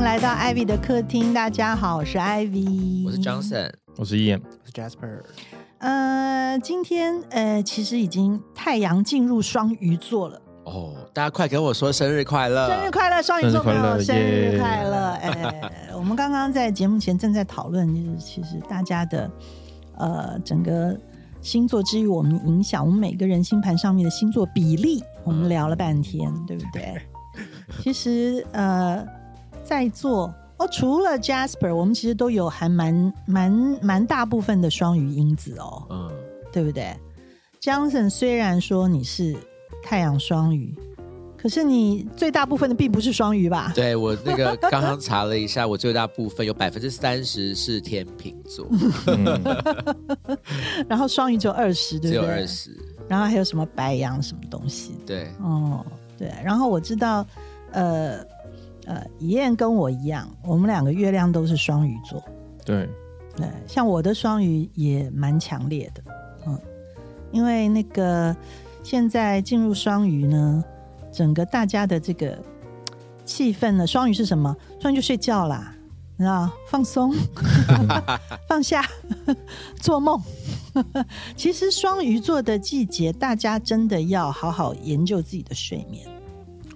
迎来到 Ivy 的客厅。大家好，我是 Ivy，我是 Johnson，我是 Ian，我是 Jasper。呃，今天呃，其实已经太阳进入双鱼座了。哦，大家快给我说生日快乐！生日快乐，双鱼座朋友，生生日日快乐！哎，我们刚刚在节目前正在讨论，就是其实大家的呃整个星座之于我们影响，我们每个人星盘上面的星座比例，我们聊了半天，对不对？其实呃，在座哦，除了 Jasper，我们其实都有还蛮蛮蛮大部分的双鱼因子哦。嗯，对不对？Johnson 虽然说你是太阳双鱼，可是你最大部分的并不是双鱼吧？对我那个刚刚查了一下，我最大部分有百分之三十是天秤座，嗯，然后双鱼只有二十，对只有不对？二十。然后还有什么白羊什么东西？对，哦，对。然后我知道，呃呃，怡燕跟我一样，我们两个月亮都是双鱼座。对，对，像我的双鱼也蛮强烈的，嗯，因为那个现在进入双鱼呢，整个大家的这个气氛呢，双鱼是什么？双鱼就睡觉啦，你知道，放松，放下，做梦。其实双鱼座的季节，大家真的要好好研究自己的睡眠，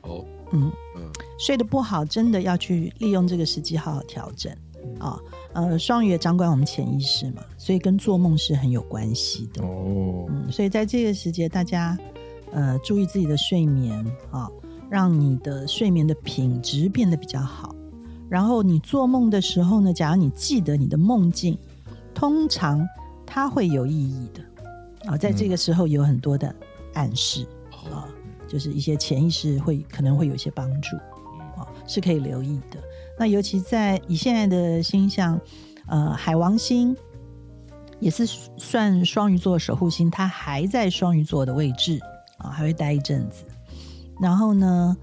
哦，嗯。嗯，睡得不好，真的要去利用这个时机好好调整啊。呃，双鱼也掌管我们潜意识嘛，所以跟做梦是很有关系的。哦，嗯，所以在这个时节，大家呃注意自己的睡眠啊，让你的睡眠的品质变得比较好。然后你做梦的时候呢，假如你记得你的梦境，通常它会有意义的啊，在这个时候有很多的暗示。哦，啊，就是一些潜意识会可能会有一些帮助啊，是可以留意的。那尤其在以现在的星象，呃，海王星也是算双鱼座守护星，它还在双鱼座的位置啊，还会待一阵子。然后呢，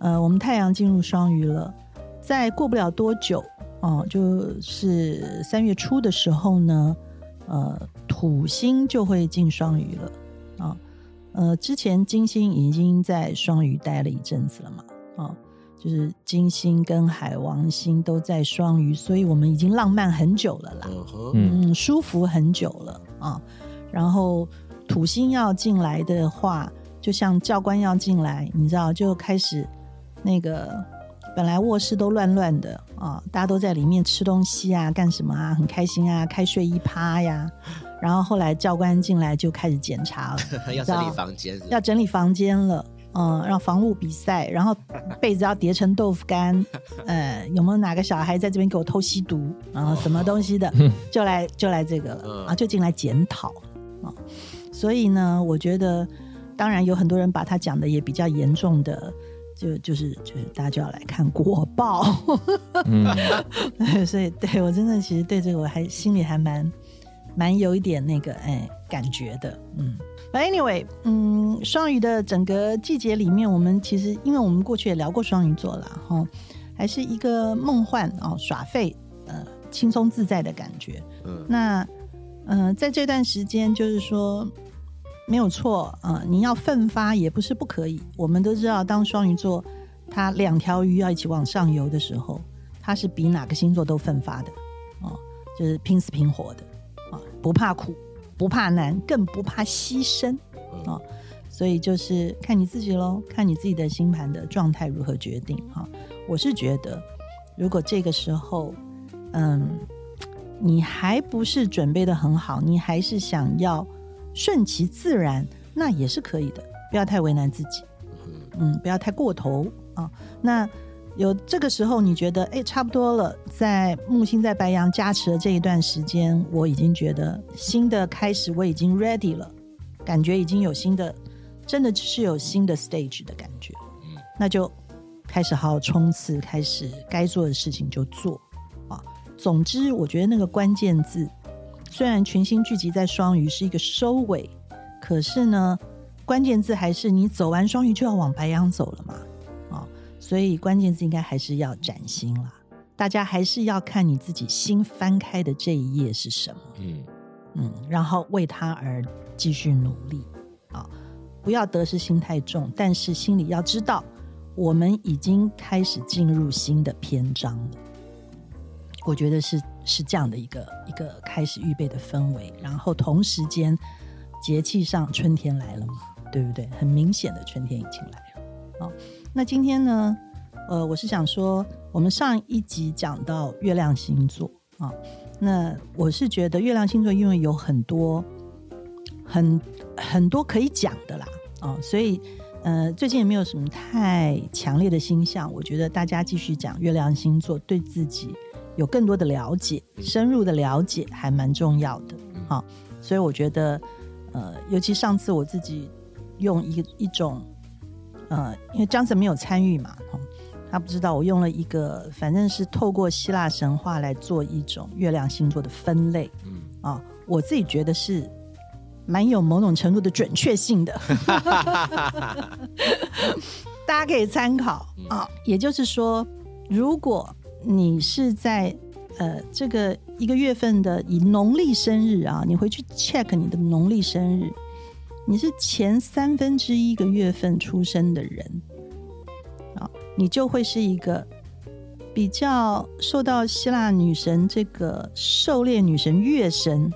呃，我们太阳进入双鱼了，再过不了多久哦、就是三月初的时候呢，呃，土星就会进双鱼了啊。呃，之前金星已经在双鱼待了一阵子了嘛，哦，就是金星跟海王星都在双鱼，所以我们已经浪漫很久了啦，嗯，舒服很久了啊。然后土星要进来的话，就像教官要进来，你知道，就开始那个本来卧室都乱乱的啊，大家都在里面吃东西啊，干什么啊，很开心啊，开睡衣趴呀。然后后来教官进来就开始检查了，要整理房间要整理房间了，嗯，让防务比赛，然后 被子要叠成豆腐干，呃，有没有哪个小孩在这边给我偷吸毒，然后什么东西的，就来就来这个了嗯啊，就进来检讨啊。所以呢，我觉得，当然有很多人把他讲的也比较严重的，就就是就是大家就要来看国报，嗯，所以对我真的其实对这个我还心里还蛮蛮有一点那个哎感觉的，嗯。But anyway，嗯，双鱼的整个季节里面，我们其实因为我们过去也聊过双鱼座啦，哈，还是一个梦幻哦耍废呃轻松自在的感觉。嗯，那呃在这段时间，就是说没有错啊、呃你要奋发也不是不可以。我们都知道，当双鱼座它两条鱼要一起往上游的时候，它是比哪个星座都奋发的哦，就是拼死拼活的啊，不怕苦，不怕难，更不怕牺牲啊哦。所以就是看你自己喽，看你自己的星盘的状态如何决定哈、我是觉得，如果这个时候，嗯，你还不是准备的很好，你还是想要顺其自然，那也是可以的，不要太为难自己，嗯，不要太过头啊。那有这个时候，你觉得哎，差不多了，在木星在白羊加持的这一段时间，我已经觉得新的开始，我已经 ready 了，感觉已经有新的，真的是有新的 stage 的感觉，嗯。那就开始好好冲刺，开始该做的事情就做。啊。总之，我觉得那个关键字，虽然群星聚集在双鱼是一个收尾，可是呢，关键字还是你走完双鱼就要往白羊走了嘛，啊，所以关键字应该还是要崭新啦。大家还是要看你自己新翻开的这一页是什么，嗯嗯，然后为他而继续努力啊，不要得失心太重，但是心里要知道，我们已经开始进入新的篇章了。我觉得是是这样的一个一个开始预备的氛围，然后同时间节气上春天来了嘛，对不对？很明显的春天已经来了。好，那今天呢，呃，我是想说，我们上一集讲到月亮星座啊，那我是觉得月亮星座因为有很多很很多可以讲的啦，啊，所以呃，最近也没有什么太强烈的星象，我觉得大家继续讲月亮星座，对自己。有更多的了解，深入的了解还蛮重要的，好，所以我觉得，呃，尤其上次我自己用一一种，呃，因为张森没有参与嘛，他不知道我用了一个，反正是透过希腊神话来做一种月亮星座的分类，嗯，啊，我自己觉得是蛮有某种程度的准确性的，大家可以参考啊，也就是说，如果你是在呃这个一个月份的以农历生日啊，你回去 check 你的农历生日，你是前三分之一个月份出生的人啊，你就会是一个比较受到希腊女神这个狩猎女神月神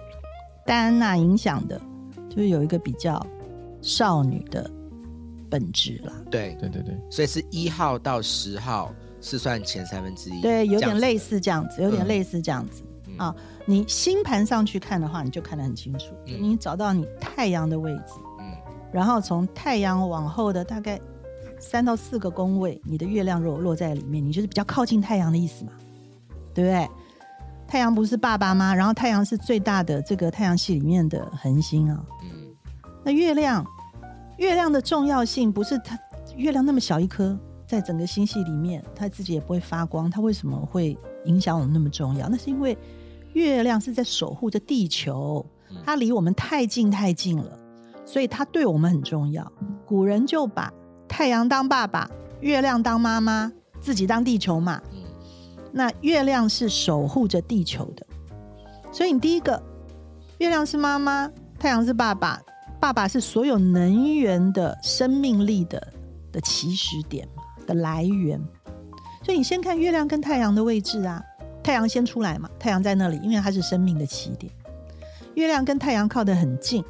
戴安娜影响的，就是有一个比较少女的本质啦。对对对对，所以是一号到十号。是算前三分之一，对，有点类似这样子，有点类似这样子啊。你星盘上去看的话，你就看得很清楚。你找到你太阳的位置，嗯，然后从太阳往后的大概三到四个宫位，你的月亮如果落在里面，你就是比较靠近太阳的意思嘛，对不对？太阳不是爸爸吗？然后太阳是最大的这个太阳系里面的恒星啊，嗯，那月亮，月亮的重要性不是它月亮那么小一颗。在整个星系里面，它自己也不会发光。它为什么会影响我们那么重要？那是因为月亮是在守护着地球，它离我们太近太近了，所以它对我们很重要。古人就把太阳当爸爸，月亮当妈妈，自己当地球嘛。那月亮是守护着地球的，所以你第一个，月亮是妈妈，太阳是爸爸，爸爸是所有能源的生命力的的起始点。的来源，所以你先看月亮跟太阳的位置啊，太阳先出来嘛，太阳在那里，因为它是生命的起点。月亮跟太阳靠得很近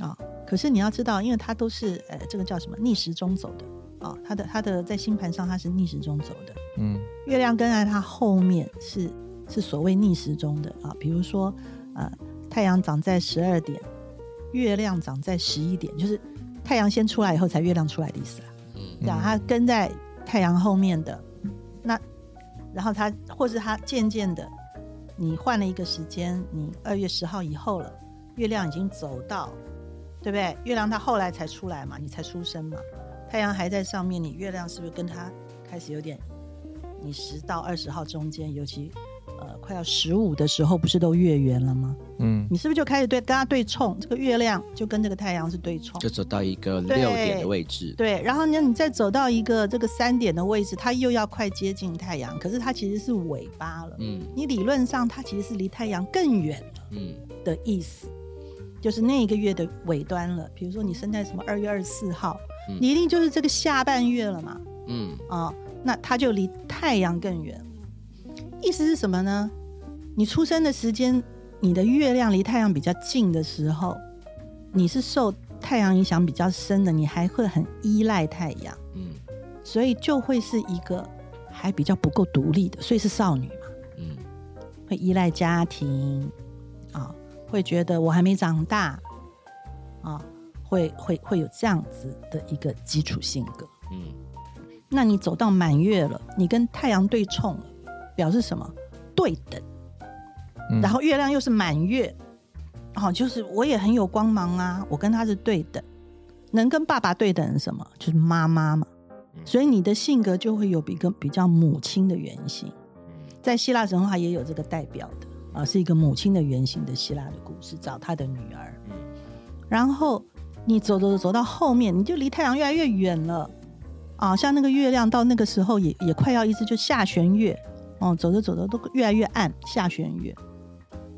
啊，可是你要知道，因为它都是呃，这个叫什么逆时钟走的啊，它的它的在星盘上它是逆时钟走的。嗯，月亮跟在它后面是是所谓逆时钟的啊，比如说呃，太阳长在十二点，月亮长在十一点，就是太阳先出来以后才月亮出来的意思啦。嗯，对啊，它跟在太阳后面的那，然后它，或是它渐渐的，你换了一个时间，你二月十号以后了，月亮已经走到，对不对？月亮它后来才出来嘛，你才出生嘛，太阳还在上面，你月亮是不是跟它开始有点？你十到二十号中间，尤其。呃，快要十五的时候，不是都月圆了吗？嗯，你是不是就开始对跟它对冲？这个月亮就跟这个太阳是对冲，就走到一个六点的位置。对，然后呢，你再走到一个这个三点的位置，它又要快接近太阳，可是它其实是尾巴了。嗯，你理论上它其实是离太阳更远了。嗯，的意思就是那一个月的尾端了。比如说你生在什么二月二十四号，你一定就是这个下半月了嘛。嗯，啊，那它就离太阳更远。意思是什么呢？你出生的时间，你的月亮离太阳比较近的时候，你是受太阳影响比较深的，你还会很依赖太阳，嗯，所以就会是一个还比较不够独立的，所以是少女嘛，嗯，会依赖家庭，啊，会觉得我还没长大，啊，会会会有这样子的一个基础性格，嗯，那你走到满月了，你跟太阳对冲了。表示什么？对等，然后月亮又是满月，哦，就是我也很有光芒啊，我跟他是对等，能跟爸爸对等什么？就是妈妈嘛，所以你的性格就会有一个比较母亲的原型，在希腊神话也有这个代表的啊，是一个母亲的原型的希腊的故事，找他的女儿，然后你走走走到后面，你就离太阳越来越远了啊，像那个月亮到那个时候也也快要一直就下弦月。哦，走着走着都越来越暗，下弦月，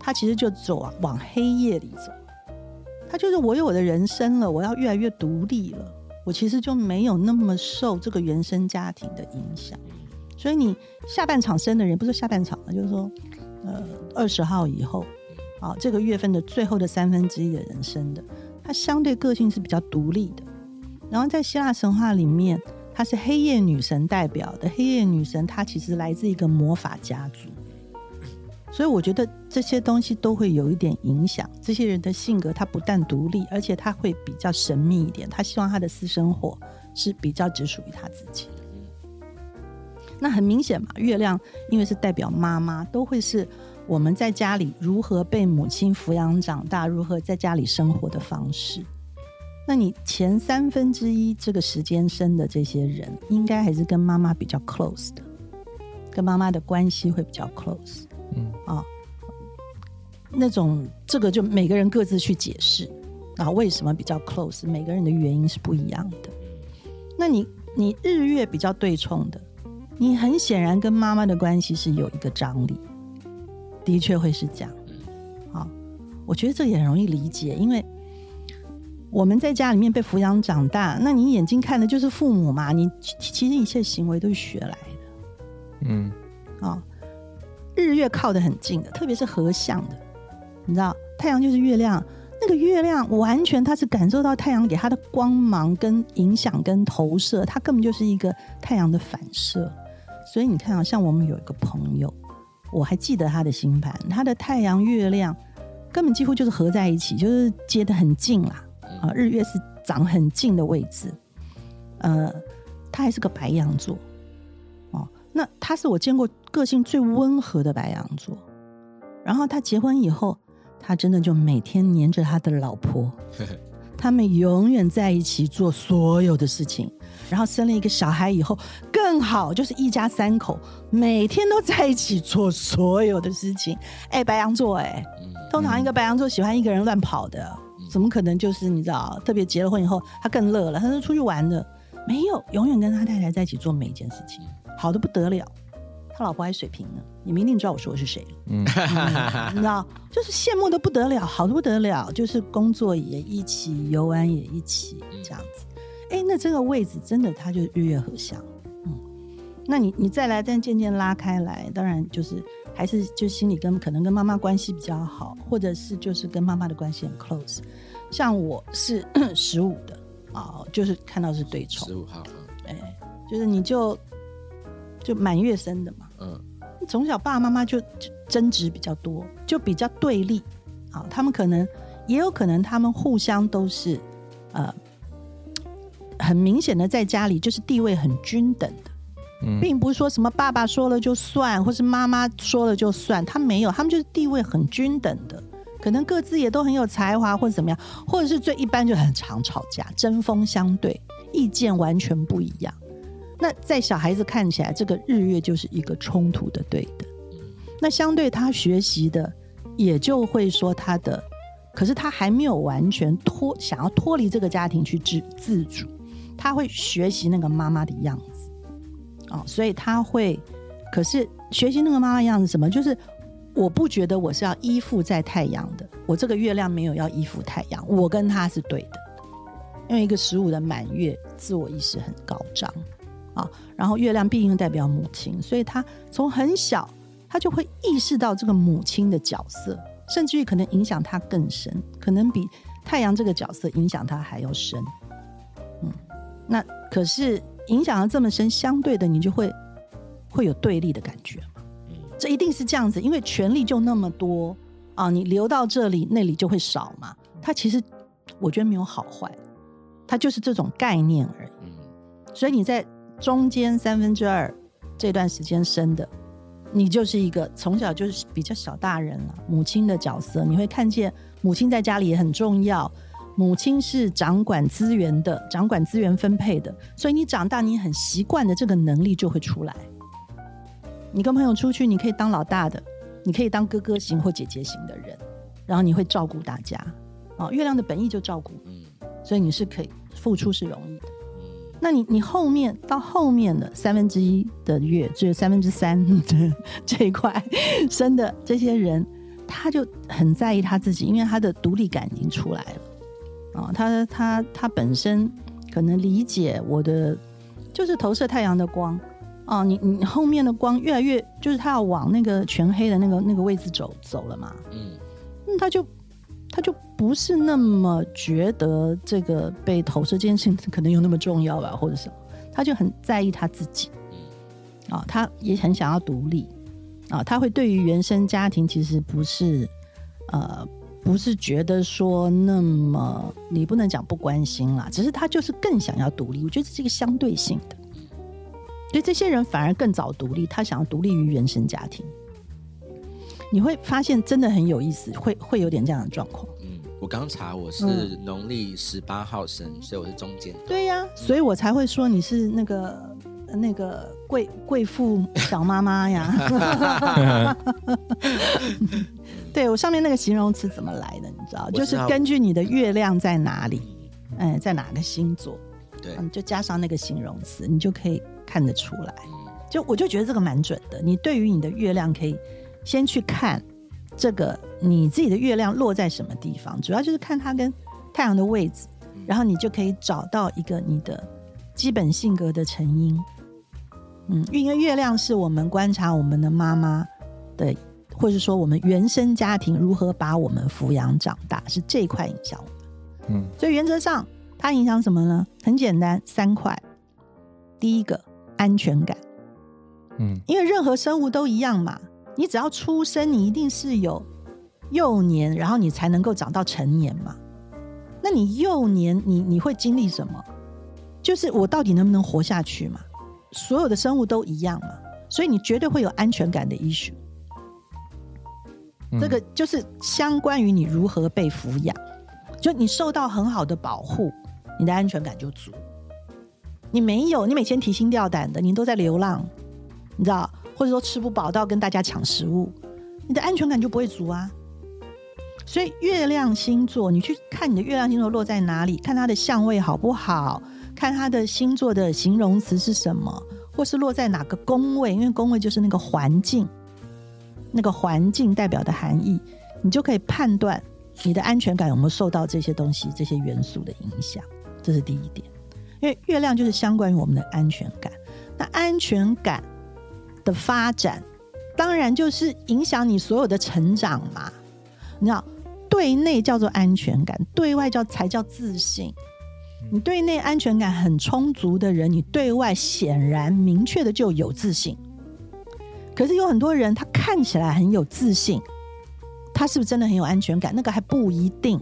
他其实就走啊，往黑夜里走。他就是我有我的人生了，我要越来越独立了。我其实就没有那么受这个原生家庭的影响。所以你下半场生的人，不是下半场了，就是说，呃，二十号以后，啊，这个月份的最后的三分之一的人生的，他相对个性是比较独立的。然后在希腊神话里面，她是黑夜女神代表的。黑夜女神她其实来自一个魔法家族，所以我觉得这些东西都会有一点影响。这些人的性格，他不但独立，而且他会比较神秘一点。他希望他的私生活是比较只属于他自己的。那很明显嘛，月亮因为是代表妈妈，都会是我们在家里如何被母亲抚养长大，如何在家里生活的方式。那你前三分之一这个时间生的这些人，应该还是跟妈妈比较 close 的，跟妈妈的关系会比较 close。嗯啊，那种这个就每个人各自去解释啊，为什么比较 close？每个人的原因是不一样的。那你你日月比较对冲的，你很显然跟妈妈的关系是有一个张力，的确会是这样。好，我觉得这也很容易理解，因为。我们在家里面被抚养长大，那你眼睛看的就是父母嘛？你其实一切行为都是学来的，嗯，啊，日月靠得很近的，特别是合相的，你知道，太阳就是月亮，那个月亮完全它是感受到太阳给它的光芒跟影响跟投射，它根本就是一个太阳的反射。所以你看啊，像我们有一个朋友，我还记得他的星盘，他的太阳月亮根本几乎就是合在一起，就是接得很近啦。啊，日月是长很近的位置，呃，他还是个白羊座，哦，那他是我见过个性最温和的白羊座。然后他结婚以后，他真的就每天黏着他的老婆，他们永远在一起做所有的事情。然后生了一个小孩以后，更好，就是一家三口每天都在一起做所有的事情。哎，白羊座，哎，通常一个白羊座喜欢一个人乱跑的。怎么可能？就是你知道，特别结了婚以后，他更乐了。他是出去玩的，没有永远跟他太太在一起做每一件事情，好的不得了。他老婆还水平呢，你们一定知道我说的是谁了。嗯，你知道，就是羡慕的不得了，好的不得了，就是工作也一起，游玩也一起，这样子。哎，那这个位置真的，他就日月合相。嗯，那你你再来，但渐渐拉开来，当然就是。还是就心里跟可能跟妈妈关系比较好，或者是就是跟妈妈的关系很 close。像我是 十五的啊，就是看到是对冲十五号，哎，就是你就就满月生的嘛，嗯，从小爸爸妈妈就争执比较多，就比较对立啊。他们可能也有可能他们互相都是呃很明显的在家里就是地位很均等的。并不是说什么爸爸说了就算，或是妈妈说了就算，他没有，他们就是地位很均等的，可能各自也都很有才华，或者怎么样，或者是最一般就很常吵架，针锋相对，意见完全不一样。那在小孩子看起来，这个日月就是一个冲突的对等。那相对他学习的，也就会说他的，可是他还没有完全脱，想要脱离这个家庭去自自主，他会学习那个妈妈的样子。哦，所以他会，可是学习那个妈妈样子什么？就是我不觉得我是要依附在太阳的，我这个月亮没有要依附太阳，我跟他是对的，因为一个十五的满月，自我意识很高涨啊。然后月亮毕竟代表母亲，所以他从很小他就会意识到这个母亲的角色，甚至于可能影响他更深，可能比太阳这个角色影响他还要深。嗯，那可是。影响了这么深，相对的你就会会有对立的感觉嘛？这一定是这样子，因为权力就那么多啊，你留到这里，那里就会少嘛。它其实我觉得没有好坏，它就是这种概念而已。所以你在中间三分之二这段时间生的，你就是一个从小就是比较小大人了，母亲的角色，你会看见母亲在家里也很重要。母亲是掌管资源的，掌管资源分配的，所以你长大，你很习惯的这个能力就会出来。你跟朋友出去，你可以当老大的，你可以当哥哥型或姐姐型的人，然后你会照顾大家。哦，月亮的本意就照顾，嗯，所以你是可以付出是容易的。那你你后面到后面的三分之一的月，只有三分之三的这一块生的这些人，他就很在意他自己，因为他的独立感已经出来了。啊，他他他本身可能理解我的，就是投射太阳的光哦，你你后面的光越来越，就是他要往那个全黑的那个那个位置走走了嘛，嗯。嗯，他就他就不是那么觉得这个被投射这件事情可能有那么重要吧，或者什么，他就很在意他自己，啊、他也很想要独立，啊、他会对于原生家庭其实不是，呃，不是觉得说那么你不能讲不关心啦，只是他就是更想要独立，我觉得这是一个相对性的，所以这些人反而更早独立，他想要独立于原生家庭。你会发现真的很有意思，会会有点这样的状况。嗯，我刚查我是嗯农历十八号生，所以我是中间。对呀、所以我才会说你是那个那个贵贵妇小妈妈呀。对我上面那个形容词怎么来的？你知道，知道就是根据你的月亮在哪里，嗯，在哪个星座，对，嗯，就加上那个形容词，你就可以看得出来。嗯就我就觉得这个蛮准的。你对于你的月亮可以先去看这个你自己的月亮落在什么地方，主要就是看它跟太阳的位置，然后你就可以找到一个你的基本性格的成因。嗯，因为月亮是我们观察我们的妈妈的，或者说我们原生家庭如何把我们抚养长大，是这一块影响我们。嗯所以原则上，它影响什么呢？很简单，三块。第一个，安全感。嗯因为任何生物都一样嘛，你只要出生，你一定是有幼年，然后你才能够长到成年嘛。那你幼年，你你会经历什么？就是我到底能不能活下去嘛？所有的生物都一样嘛，所以你绝对会有安全感的 issue。这个就是相关于你如何被抚养，就你受到很好的保护，你的安全感就足。你没有，你每天提心吊胆的，你都在流浪，你知道，或者说吃不饱到跟大家抢食物，你的安全感就不会足啊。所以月亮星座，你去看你的月亮星座落在哪里，看它的相位好不好，看它的星座的形容词是什么，或是落在哪个宫位，因为宫位就是那个环境，那个环境代表的含义，你就可以判断你的安全感有没有受到这些东西、这些元素的影响。这是第一点，因为月亮就是相关于我们的安全感。那安全感的发展，当然就是影响你所有的成长嘛。你知道，对内叫做安全感，对外叫才叫自信。你对内安全感很充足的人，你对外显然明确的就有自信。可是有很多人，他看起来很有自信，他是不是真的很有安全感？那个还不一定，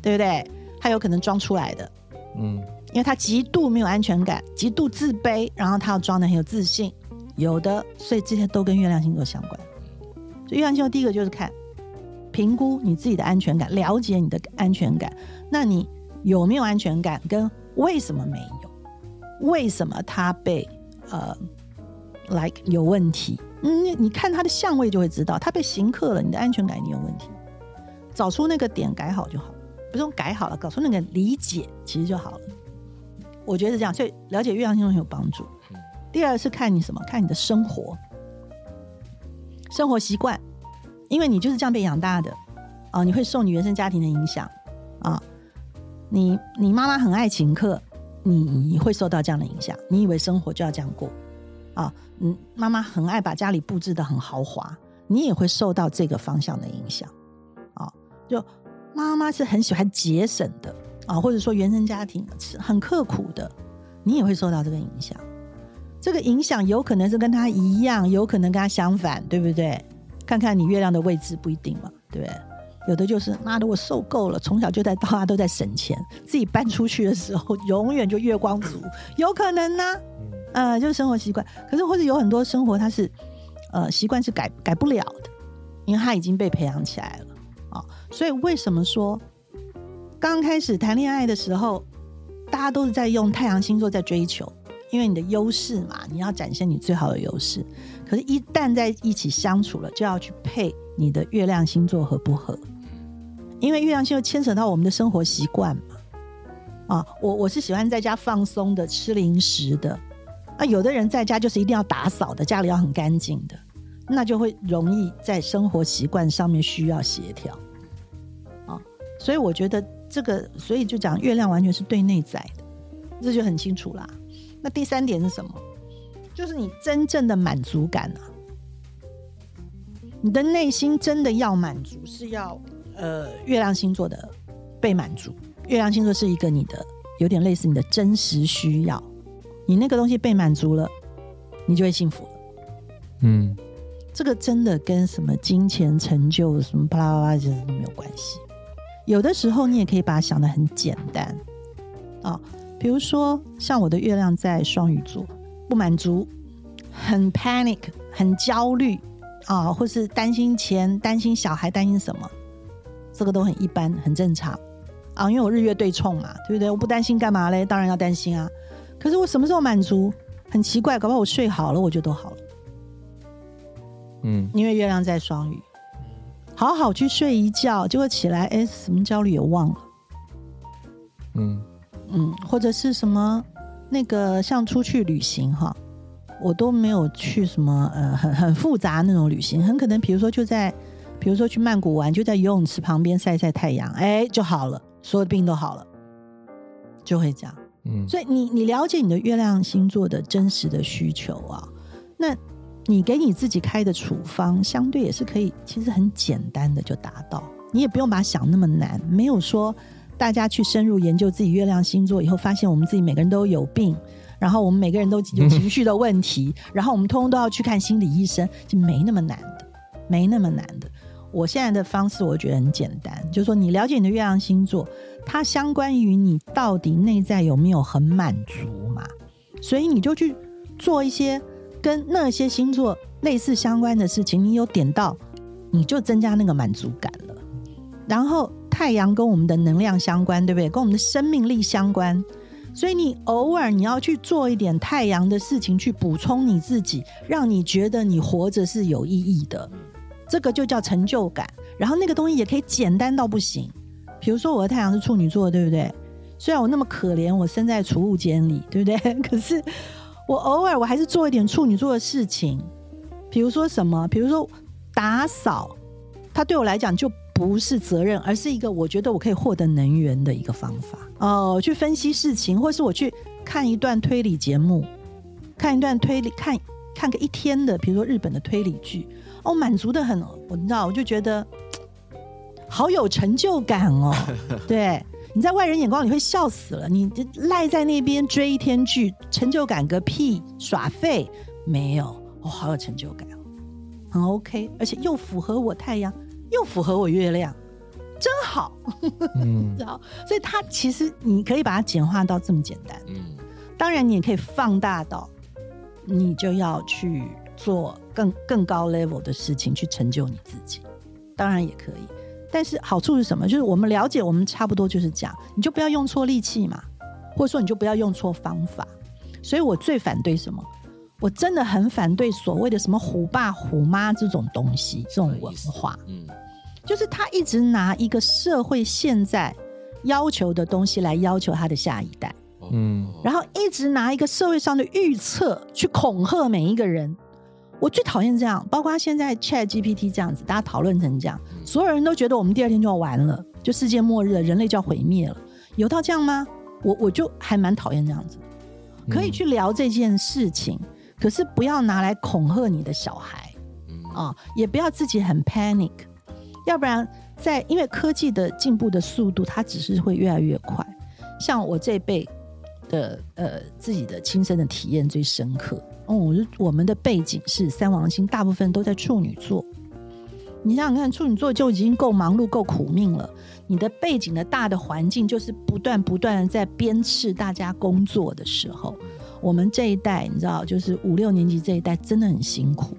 对不对？他有可能装出来的，嗯因为他极度没有安全感，极度自卑，然后他要装的很有自信，有的，所以这些都跟月亮星座相关。所以月亮星座第一个就是看评估你自己的安全感，了解你的安全感。那你有没有安全感？跟为什么没有？为什么他被呃，like 有问题？嗯，你看他的相位就会知道，他被刑克了，你的安全感你有问题。找出那个点改好就好，不用改好了，搞出那个理解其实就好了。我觉得是这样，所以了解月亮星座很有帮助。第二是看你什么？看你的生活，生活习惯，因为你就是这样被养大的啊，你会受你原生家庭的影响啊。你你妈妈很爱请客，你会受到这样的影响。你以为生活就要这样过啊？嗯，妈妈很爱把家里布置的很豪华，你也会受到这个方向的影响啊。就妈妈是很喜欢节省的啊，或者说原生家庭是很刻苦的，你也会受到这个影响。这个影响有可能是跟他一样，有可能跟他相反，对不对？看看你月亮的位置不一定嘛，对不对？有的就是妈的，我受够了，从小就在到大都在省钱，自己搬出去的时候永远就月光族，有可能呢、呃，就是生活习惯。可是或者有很多生活它是呃习惯是改改不了的，因为它已经被培养起来了啊、所以为什么说刚开始谈恋爱的时候，大家都是在用太阳星座在追求，因为你的优势嘛，你要展现你最好的优势。可是，一旦在一起相处了，就要去配你的月亮星座合不合，因为月亮星座牵扯到我们的生活习惯嘛。啊，我我是喜欢在家放松的，吃零食的。啊，有的人在家就是一定要打扫的，家里要很干净的，那就会容易在生活习惯上面需要协调。啊，所以我觉得这个，所以就讲月亮完全是对内在的。这就很清楚啦。那第三点是什么？就是你真正的满足感啊，你的内心真的要满足，是要呃月亮星座的被满足。月亮星座是一个你的有点类似你的真实需要，你那个东西被满足了，你就会幸福了。嗯这个真的跟什么金钱、成就什么巴拉巴拉这些都没有关系。有的时候你也可以把它想的很简单啊，比如说像我的月亮在双鱼座，不满足，很 panic，很焦虑啊，或是担心钱、担心小孩、担心什么，这个都很一般，很正常啊。因为我日月对冲嘛，对不对？我不担心干嘛嘞？当然要担心啊。可是我什么时候满足？很奇怪，搞不好我睡好了，我就都好了。嗯因为月亮在双鱼，好好去睡一觉，结果起来，哎，什么焦虑也忘了，嗯嗯，或者是什么那个像出去旅行哈，我都没有去什么呃很很复杂那种旅行，很可能比如说就在，比如说去曼谷玩，就在游泳池旁边晒晒太阳，哎就好了，所有的病都好了，就会这样。嗯所以你你了解你的月亮星座的真实的需求啊，那你给你自己开的处方，相对也是可以，其实很简单的就达到，你也不用把它想那么难，没有说大家去深入研究自己月亮星座以后，发现我们自己每个人都有病。然后我们每个人都有情绪的问题，然后我们通通都要去看心理医生，就没那么难的，没那么难的。我现在的方式我觉得很简单，就是说你了解你的月亮星座，它相关于你到底内在有没有很满足嘛，所以你就去做一些跟那些星座类似相关的事情，你有点到，你就增加那个满足感了。然后太阳跟我们的能量相关，对不对？跟我们的生命力相关，所以你偶尔你要去做一点太阳的事情，去补充你自己，让你觉得你活着是有意义的。这个就叫成就感。然后那个东西也可以简单到不行，比如说我的太阳是处女座，对不对？虽然我那么可怜，我生在储物间里，对不对？可是我偶尔我还是做一点处女座的事情，比如说什么？比如说打扫，它对我来讲就不是责任，而是一个我觉得我可以获得能源的一个方法。哦、去分析事情，或是我去看一段推理节目，看一段推理，看看个一天的，比如说日本的推理剧，哦，满足的很，我知道，我就觉得好有成就感哦。对，你在外人眼光你会笑死了，你就赖在那边追一天剧，成就感个屁，耍废没有，哦，好有成就感哦，很 OK，而且又符合我太阳，又符合我月亮，真好，嗯 知道？所以它其实你可以把它简化到这么简单。嗯，当然，你也可以放大到，你就要去做更更高 level 的事情，去成就你自己。当然也可以，但是好处是什么？就是我们了解，我们差不多就是这样，你就不要用错力气嘛，或者说你就不要用错方法。所以我最反对什么？我真的很反对所谓的什么虎爸虎妈这种东西，这种文化。嗯，就是他一直拿一个社会现在要求的东西来要求他的下一代。哦嗯然后一直拿一个社会上的预测去恐吓每一个人。我最讨厌这样，包括现在 Chat GPT 这样子，大家讨论成这样，嗯所有人都觉得我们第二天就要完了，就世界末日了，人类就要毁灭了。有到这样吗？我我就还蛮讨厌这样子。可以去聊这件事情，可是不要拿来恐吓你的小孩。嗯啊、也不要自己很 panic，要不然在因为科技的进步的速度，它只是会越来越快。像我这辈的呃自己的亲身的体验最深刻。哦，我我们的背景是三王星，大部分都在处女座。你想想看，处女座就已经够忙碌、够苦命了。你的背景的大的环境，就是不断不断的在鞭笞大家工作的时候，我们这一代，你知道，就是五六年级这一代，真的很辛苦。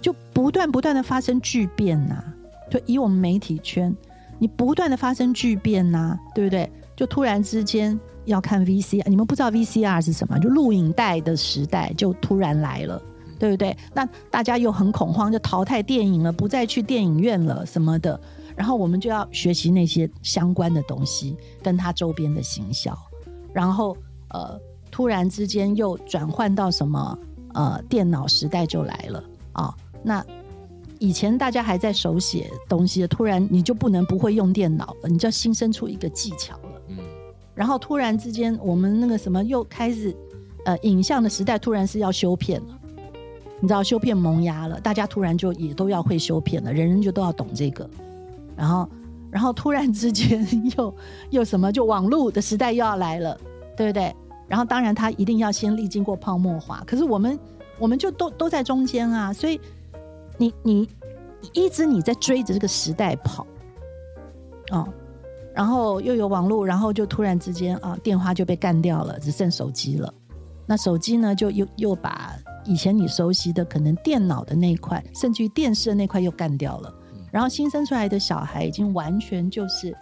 就不断不断的发生巨变呐、就以我们媒体圈，你不断的发生巨变呐、对不对？就突然之间要看 VCR，你们不知道 VCR 是什么？就录影带的时代就突然来了，对不对？那大家又很恐慌，就淘汰电影了，不再去电影院了什么的。然后我们就要学习那些相关的东西，跟它周边的行销。然后呃，突然之间又转换到什么呃电脑时代就来了啊、那以前大家还在手写东西，突然你就不能不会用电脑了，你就要新生出一个技巧了。然后突然之间，我们那个什么又开始，呃，影像的时代突然是要修片了，你知道修片萌芽了，大家突然就也都要会修片了，人人就都要懂这个，然后，然后突然之间又又什么，就网络的时代又要来了，对不对？然后当然它一定要先历经过泡沫化，可是我们我们就都都在中间啊，所以你你一直你在追着这个时代跑，哦。然后又有网络，然后就突然之间啊，电话就被干掉了，只剩手机了。那手机呢，就又又把以前你熟悉的可能电脑的那一块，甚至于电视的那块又干掉了。然后新生出来的小孩已经完全就是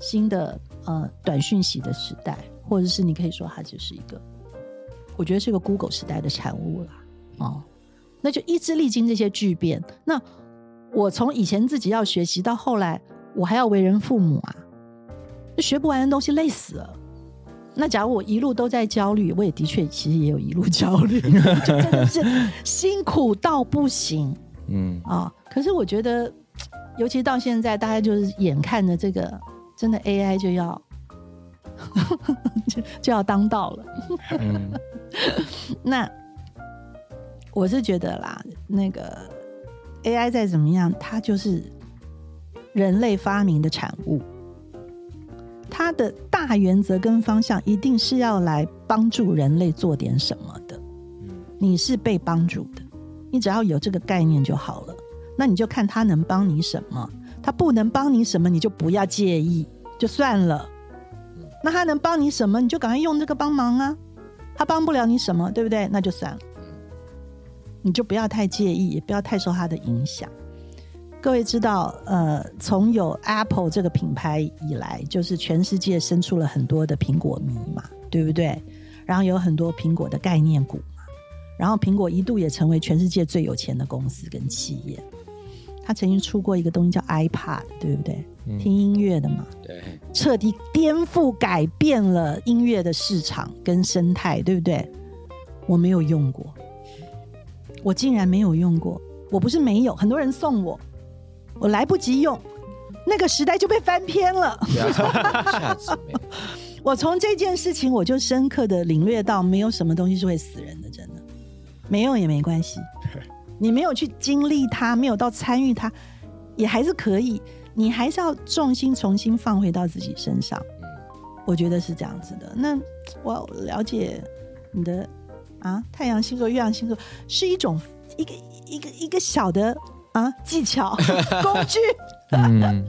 新的呃短讯息的时代，或者是你可以说它就是一个，我觉得是个 Google 时代的产物啦。哦，那就一直历经这些巨变。那我从以前自己要学习到后来，我还要为人父母啊。学不完的东西累死了。那假如我一路都在焦虑，我也的确其实也有一路焦虑，就真的是辛苦到不行嗯啊。可是我觉得，尤其到现在，大家就是眼看着这个真的 AI 就要就 就要当道了。嗯 那我是觉得啦，那个 AI 再怎么样，它就是人类发明的产物。它的大原则跟方向一定是要来帮助人类做点什么的。你是被帮助的，你只要有这个概念就好了。那你就看他能帮你什么，他不能帮你什么，你就不要介意，就算了。那他能帮你什么，你就赶快用这个帮忙啊。他帮不了你什么，对不对？那就算了，你就不要太介意，也不要太受他的影响。各位知道，呃，从有 Apple 这个品牌以来，就是全世界生出了很多的苹果迷嘛，对不对？然后有很多苹果的概念股嘛，然后苹果一度也成为全世界最有钱的公司跟企业。他曾经出过一个东西叫 iPad，对不对？嗯听音乐的嘛，对，彻底颠覆改变了音乐的市场跟生态，对不对？我没有用过，我竟然没有用过。我不是没有，很多人送我，我来不及用，那个时代就被翻篇了。我从这件事情，我就深刻的领略到，没有什么东西是会死人的，真的，没有也没关系。你没有去经历它，没有到参与它，也还是可以。你还是要重心重新放回到自己身上。嗯我觉得是这样子的。那我了解你的啊，太阳星座、月亮星座是一种一个一个一个小的啊技巧 工具，嗯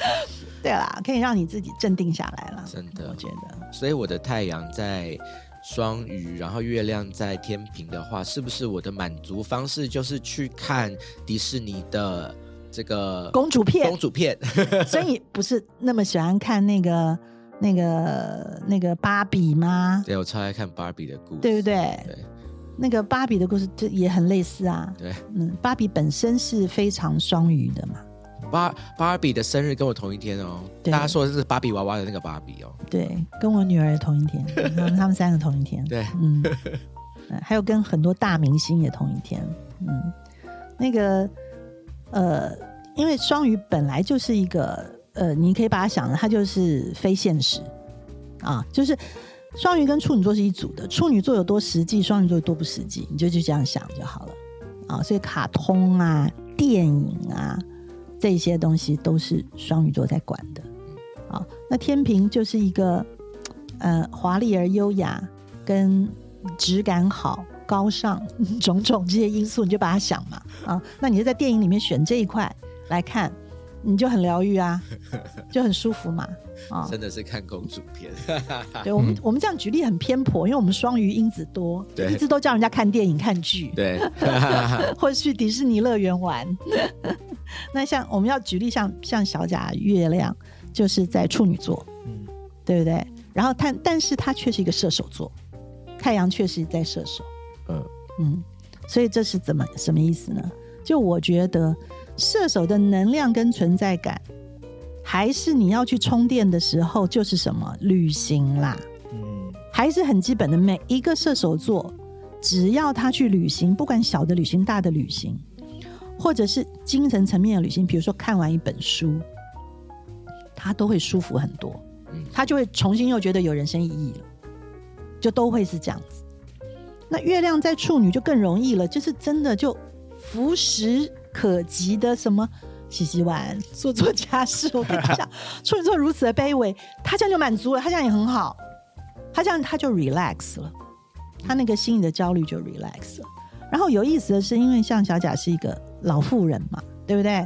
对啦，可以让你自己镇定下来了。真的我觉得所以我的太阳在双鱼，然后月亮在天平的话，是不是我的满足方式就是去看迪士尼的这个公主片公，主片？所以不是那么喜欢看那个那个那个芭比吗？对我超爱看芭比的故事，对不对？对那个芭比的故事就也很类似啊。对，嗯，芭比本身是非常双鱼的嘛。芭芭比的生日跟我同一天哦，大家说的是芭比娃娃的那个芭比哦，对，跟我女儿同一天，他 们他们三个同一天。对，嗯，呃 还有跟很多大明星也同一天。嗯，那个呃，因为双鱼本来就是一个呃，你可以把它想的，它就是非现实啊，就是双鱼跟处女座是一组的，处女座有多实际，双鱼座有多不实际，你就就这样想就好了啊。所以卡通啊、电影啊这些东西都是双鱼座在管的。啊，那天平就是一个呃华丽而优雅，跟质感好、高尚种种这些因素，你就把它想嘛啊。那你就在电影里面选这一块来看，你就很疗愈啊，就很舒服嘛啊。真的是看公主片，对我们，我们这样举例很偏颇，因为我们双鱼因子多，一直都叫人家看电影、看剧，对，或者去迪士尼乐园玩。那像我们要举例像，像小贾月亮就是在处女座，嗯对不对？然后他，但是他却是一个射手座，太阳确实在射手，嗯嗯，所以这是怎么什么意思呢？就我觉得射手的能量跟存在感，还是你要去充电的时候，就是什么旅行啦，嗯还是很基本的。每一个射手座，只要他去旅行，不管小的旅行、大的旅行，或者是精神层面的旅行，比如说看完一本书，他都会舒服很多。嗯他就会重新又觉得有人生意义了，就都会是这样子。那月亮在处女就更容易了，就是真的就浮食可及的什么洗洗碗、做做家事。我跟你讲，处女座如此的卑微，他这样就满足了，他这样也很好，他这样他就 relax 了，他那个心里的焦虑就 relax 了。然后有意思的是，因为像小贾是一个老妇人嘛，对不对？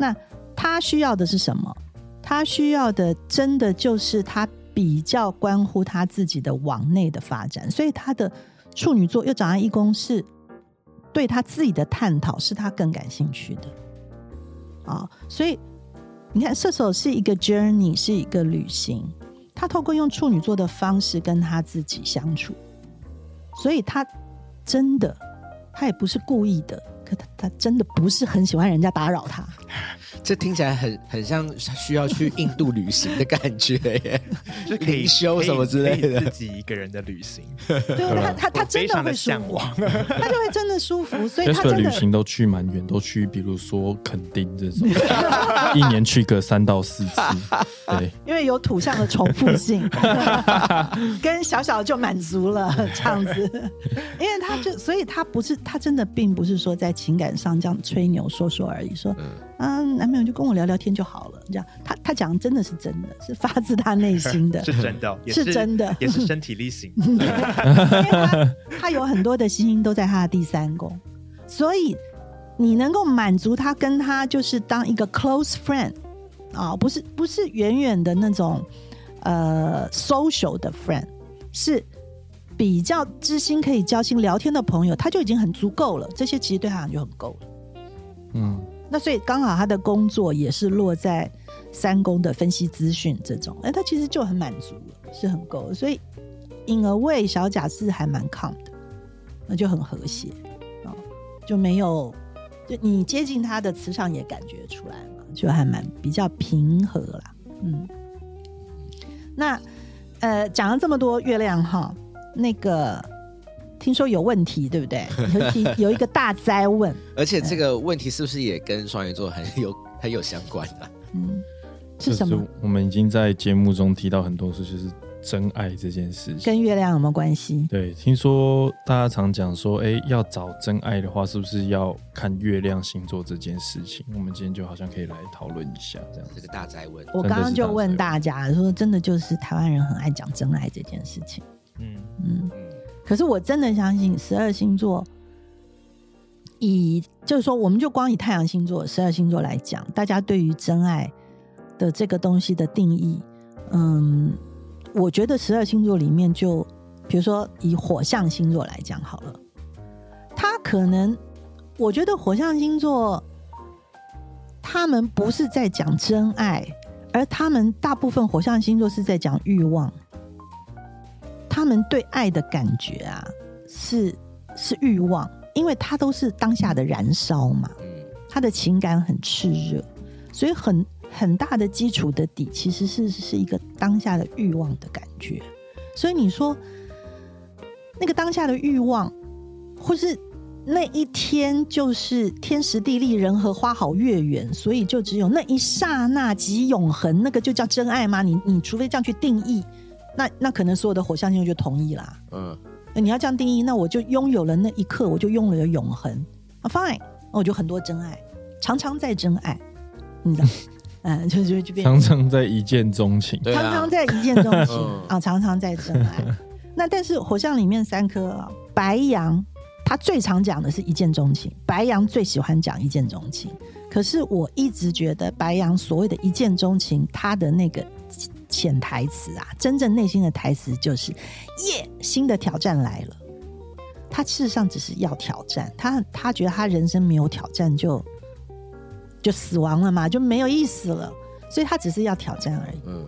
那他需要的是什么？他需要的真的就是他比较关乎他自己的往内的发展，所以他的处女座又长在一宫，是对他自己的探讨是他更感兴趣的啊。所以你看，射手是一个 journey，是一个旅行，他透过用处女座的方式跟他自己相处，所以他真的。他也不是故意的，可他他真的不是很喜欢人家打扰他。这听起来很很像需要去印度旅行的感觉耶，就可以灵修什么之类的自己一个人的旅行，对，他他他真的会向往。他就会真的舒服，所以他真的旅行都去蛮远，都去比如说垦丁这种，一年去个三到四次。对，因为有土象的重复性，跟小小就满足了这样子。因为他就，所以他不是他真的并不是说在情感上这样吹牛说说而已，说嗯啊男朋友就跟我聊聊天就好了，这样他他讲真的是真的，是发自他内心的，是真的，也是真的也是身体力行。因为他他有很多的星星都在他的第三宫，所以你能够满足他，跟他就是当一个 close friend 啊，不是不是远远的那种呃 social 的 friend，是比较知心可以交心聊天的朋友，他就已经很足够了。这些其实对他来讲就很够了。嗯，那所以刚好他的工作也是落在三宫的分析资讯这种，哎，他其实就很满足了，是很够。所以 in a way 小贾是还蛮 calm 的，那就很和谐哦，就没有就你接近他的磁场也感觉出来嘛，就还蛮比较平和啦，嗯。那呃讲了这么多月亮哈，那个听说有问题对不对？有有一个大灾问。而且这个问题是不是也跟双鱼座很有 很有相关啊？嗯，是什么？我们已经在节目中提到很多次，就是真爱这件事情。跟月亮有没有关系？对，听说大家常讲说，哎，要找真爱的话，是不是要看月亮星座这件事情？我们今天就好像可以来讨论一下，这样这个大灾问，我刚刚就问大家说，真的就是台湾人很爱讲真爱这件事情。嗯，嗯，嗯，可是我真的相信十二星座，以就是说，我们就光以太阳星座、十二星座来讲，大家对于真爱的这个东西的定义，嗯，我觉得十二星座里面就，比如说以火象星座来讲好了，他可能，我觉得火象星座，他们不是在讲真爱，而他们大部分火象星座是在讲欲望。他们对爱的感觉啊，是是欲望，因为它都是当下的燃烧嘛，嗯他的情感很炽热，所以很很大的基础的底其实是是一个当下的欲望的感觉。所以你说那个当下的欲望，或是那一天就是天时地利人和花好月圆，所以就只有那一刹那即永恒，那个就叫真爱吗？你你除非这样去定义，那那可能所有的火象星座就同意啦。嗯那你要这样定义，那我就拥有了那一刻，我就拥有了永恒啊，fine，那我就很多真爱，常常在真爱，你知道，嗯，就就就变常常在一见钟情。啊常常，在一见钟情嗯啊，常常在真爱。那但是火象里面三颗啊，白羊，他最常讲的是一见钟情，白羊最喜欢讲一见钟情。可是我一直觉得白羊所谓的一见钟情，他的那个潜台词啊，真正内心的台词就是耶，新的挑战来了。他事实上只是要挑战，他他觉得他人生没有挑战就就死亡了嘛，就没有意思了，所以他只是要挑战而已。嗯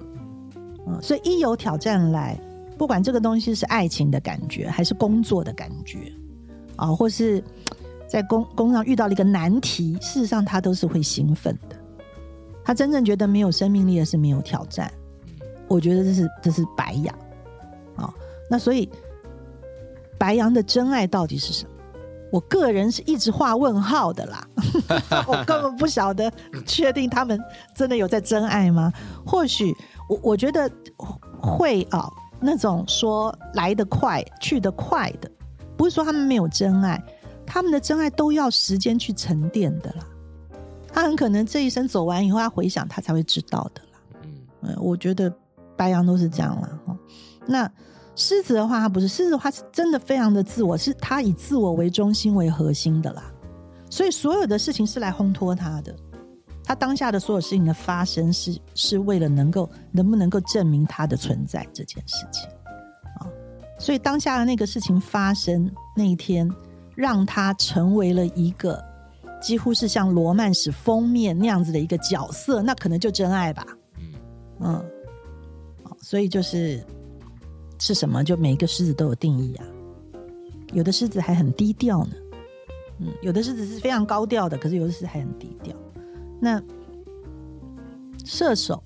嗯，所以一有挑战来，不管这个东西是爱情的感觉，还是工作的感觉，啊，或是在工工上遇到了一个难题，事实上他都是会兴奋的。他真正觉得没有生命力的是没有挑战。我觉得这是这是白羊，啊，那所以白羊的真爱到底是什么？我个人是一直画问号的啦，我根本不晓得确定他们真的有在真爱吗？或许我我觉得会啊，那种说来得快去得快的，不是说他们没有真爱，他们的真爱都要时间去沉淀的啦。他很可能这一生走完以后，他回想他才会知道的啦。嗯嗯，我觉得白羊都是这样啦。哈。那狮子的话，他不是狮子的话，是真的非常的自我，是他以自我为中心为核心的啦。所以所有的事情是来烘托他的，他当下的所有事情的发生是是为了能够能不能够证明他的存在这件事情啊。所以当下的那个事情发生那一天，让他成为了一个几乎是像罗曼史封面那样子的一个角色，那可能就真爱吧。嗯所以就是是什么，就每一个狮子都有定义啊。有的狮子还很低调呢，嗯，有的狮子是非常高调的，可是有的狮子还很低调。那射手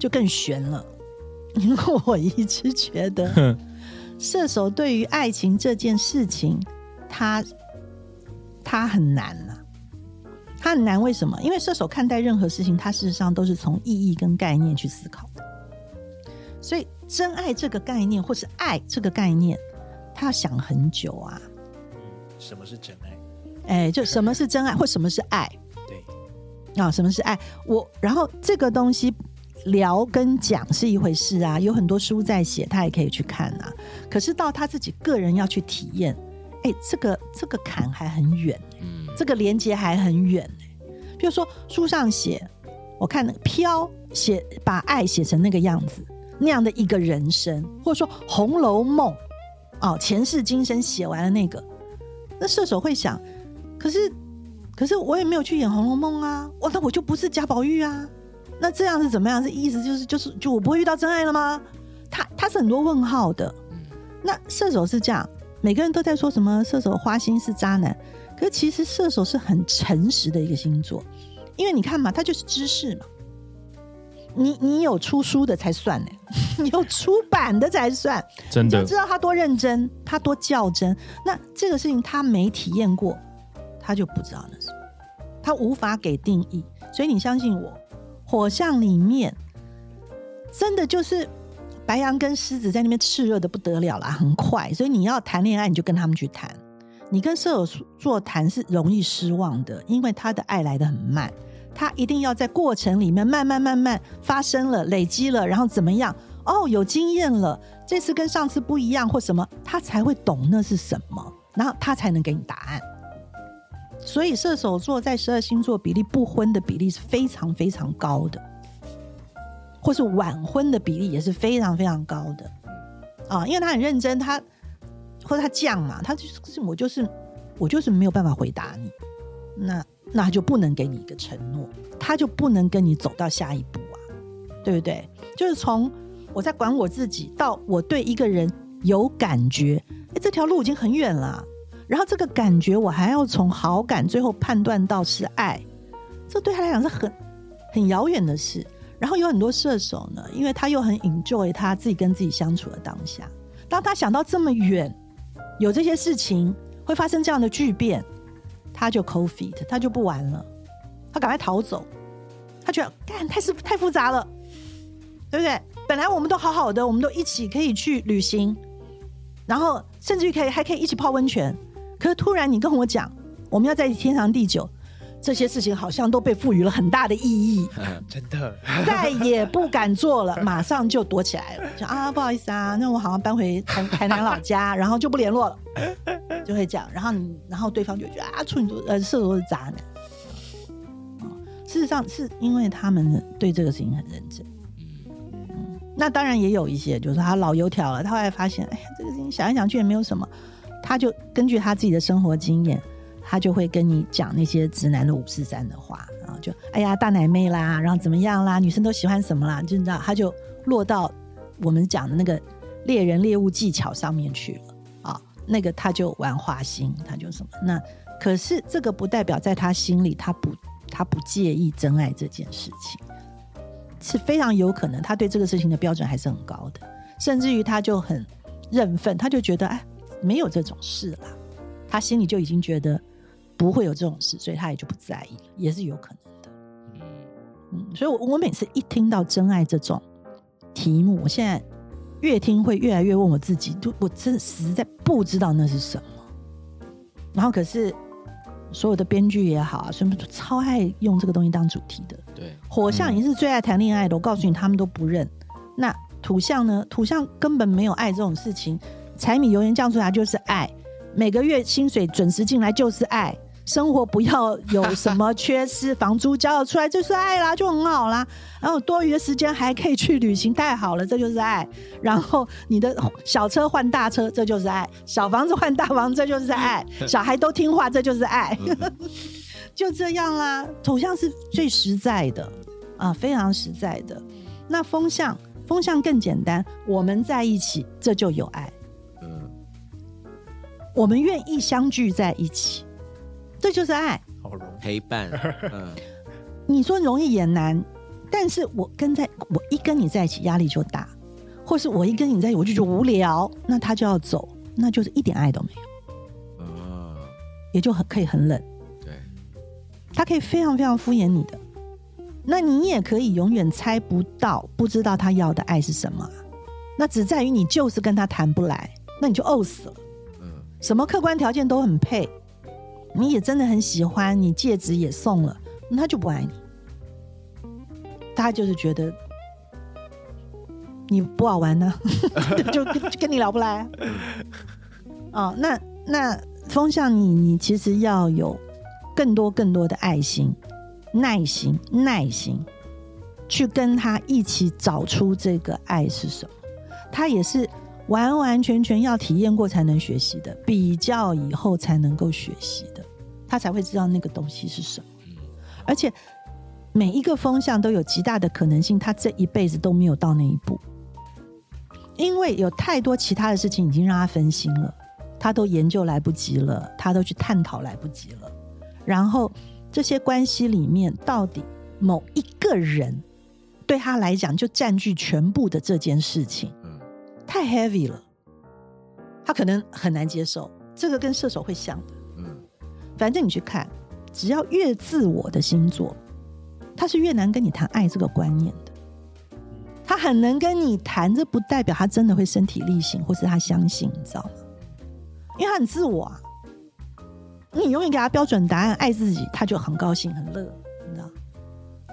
就更悬了，因为我一直觉得 射手对于爱情这件事情，他他很难啊。他很难，为什么？因为射手看待任何事情，他事实上都是从意义跟概念去思考的。所以，真爱这个概念，或是爱这个概念，他要想很久啊。嗯什么是真爱？哎，就什么是真爱，或什么是爱对，啊？什么是爱？我然后这个东西聊跟讲是一回事啊，有很多书在写，他也可以去看啊。可是到他自己个人要去体验，哎，这个这个坎还很远。嗯这个连接还很远呢、比如说书上写，我看那个飘写把爱写成那个样子，那样的一个人生，或者说《红楼梦》哦，前世今生写完了那个，那射手会想，可是可是我也没有去演《红楼梦》啊，我那我就不是贾宝玉啊，那这样是怎么样？这意思就是就是就我不会遇到真爱了吗？他他是很多问号的。嗯那射手是这样，每个人都在说什么射手花心是渣男，可是其实射手是很诚实的一个星座，因为你看嘛，他就是知识嘛，你你有出书的才算呢，你 有出版的才算，真的你就知道他多认真，他多较真。那这个事情他没体验过，他就不知道那是，他无法给定义。所以你相信我，火象里面真的就是白羊跟狮子在那边炽热的不得了啦，很快。所以你要谈恋爱，你就跟他们去谈。你跟射手座谈是容易失望的，因为他的爱来的很慢，他一定要在过程里面慢慢慢慢发生了、累积了，然后怎么样？哦，有经验了，这次跟上次不一样或什么，他才会懂那是什么，然后他才能给你答案。所以射手座在十二星座比例不婚的比例是非常非常高的，或是晚婚的比例也是非常非常高的啊，因为他很认真，他或者他犟嘛，他就是我就是我就是没有办法回答你，那那他就不能给你一个承诺，他就不能跟你走到下一步啊，对不对？就是从我在管我自己到我对一个人有感觉，哎，这条路已经很远了。然后这个感觉我还要从好感最后判断到是爱，这对他来讲是很很遥远的事。然后有很多射手呢，因为他又很 enjoy 他自己跟自己相处的当下，当他想到这么远，有这些事情会发生这样的巨变，他就 cold feet，他就不玩了，他赶快逃走，他觉得干太是太复杂了，对不对？本来我们都好好的，我们都一起可以去旅行，然后甚至于可以还可以一起泡温泉。可是突然你跟我讲，我们要在天长地久，这些事情好像都被赋予了很大的意义，真的，再也不敢做了，马上就躲起来了，就啊不好意思啊，那我好像搬回台台南老家，然后就不联络了，就会这样。然后你，然后对方就觉得啊，处女座呃射手座是渣男。事实上是因为他们对这个事情很认真。嗯那当然也有一些，就是他老油条了，他后来发现，哎呀，这个事情想一想去也没有什么，他就根据他自己的生活经验，他就会跟你讲那些直男的五四三的话，然后就哎呀大奶妹啦，然后怎么样啦，女生都喜欢什么啦，就你知道，他就落到我们讲的那个猎人猎物技巧上面去了，那个他就玩花心，他就什么那，可是这个不代表在他心里他不他不介意真爱这件事情。是非常有可能，他对这个事情的标准还是很高的，甚至于他就很认份，他就觉得哎，没有这种事啦，他心里就已经觉得不会有这种事，所以他也就不在意了，也是有可能的。嗯嗯，所以我我每次一听到真爱这种题目，我现在越听会越来越问我自己，就我真实在不知道那是什么。然后可是所有的编剧也好啊，什么超爱用这个东西当主题的。对，火象已经是最爱谈恋爱的，我告诉你，他们都不认。那土象呢？土象根本没有爱这种事情，柴米油盐酱醋茶就是爱，每个月薪水准时进来就是爱，生活不要有什么缺失，房租交了出来就是爱啦，就很好啦。然后多余的时间还可以去旅行，太好了，这就是爱。然后你的小车换大车，这就是爱；小房子换大房子，这就是爱；小孩都听话，这就是爱。就这样啦，土象是最实在的啊，非常实在的。那风象，风象更简单，我们在一起，这就有爱。嗯，我们愿意相聚在一起，这就是爱。好容易。陪伴，嗯，你说容易也难，但是我跟在我一跟你在一起，压力就大，或是我一跟你在一起，我就觉得无聊，那他就要走，那就是一点爱都没有，啊，也就很可以很冷。对，他可以非常非常敷衍你的，那你也可以永远猜不到、不知道他要的爱是什么啊。那只在于你就是跟他谈不来，那你就饿死了。嗯，什么客观条件都很配，你也真的很喜欢，你戒指也送了，那他就不爱你。他就是觉得你不好玩呢、就跟你聊不来。哦，那那风向你你其实要有更多更多的爱心、耐心、耐心，去跟他一起找出这个爱是什么。他也是完完全全要体验过才能学习的，比较以后才能够学习，他才会知道那个东西是什么。而且每一个风向都有极大的可能性，他这一辈子都没有到那一步，因为有太多其他的事情已经让他分心了，他都研究来不及了，他都去探讨来不及了。然后这些关系里面，到底某一个人对他来讲就占据全部的这件事情，嗯，太 heavy 了，他可能很难接受。这个跟射手会像的，嗯，反正你去看，只要越自我的星座，他是越难跟你谈爱这个观念的。他很能跟你谈，这不代表他真的会身体力行，或是他相信，你知道吗？因为他很自我啊。你永远给他标准答案，爱自己，他就很高兴、很乐，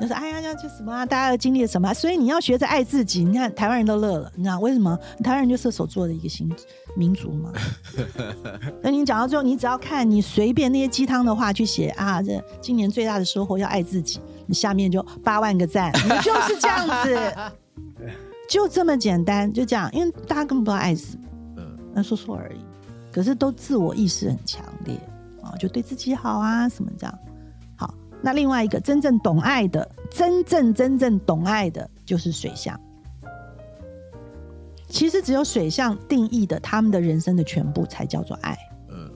就是哎呀，就什么啊，大家都经历了什么啊，所以你要学着爱自己。你看台湾人都乐了，你知道为什么？台湾人就射手座的一个星民族嘛。那你讲到最后，你只要看你随便那些鸡汤的话去写啊，这今年最大的收获要爱自己，你下面就八万个赞，你就是这样子，就这么简单，就这样，因为大家根本不知道爱什么，嗯，那说说而已。可是都自我意识很强烈啊，就对自己好啊，什么这样。那另外一个真正懂爱的，真正真正懂爱的，就是水象。其实只有水象定义的他们的人生的全部，才叫做爱。嗯，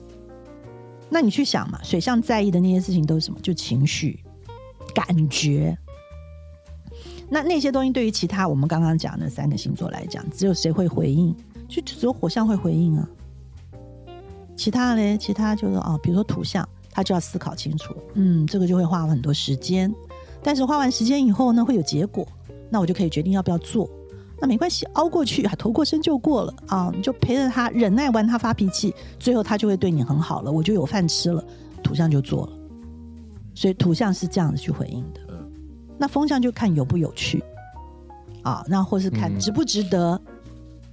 那你去想嘛，水象在意的那些事情都是什么？就情绪、感觉。那那些东西对于其他我们刚刚讲的三个星座来讲，只有谁会回应？就只有火象会回应啊。其他嘞，其他就是哦，比如说土象，他就要思考清楚，嗯，这个就会花很多时间，但是花完时间以后呢，会有结果，那我就可以决定要不要做。那没关系，熬过去啊，头过身就过了。啊，你就陪着他，忍耐完他发脾气，最后他就会对你很好了，我就有饭吃了，土象就做了。所以土象是这样子去回应的。嗯。那风象就看有不有趣。啊，那或是看嗯。值不值得、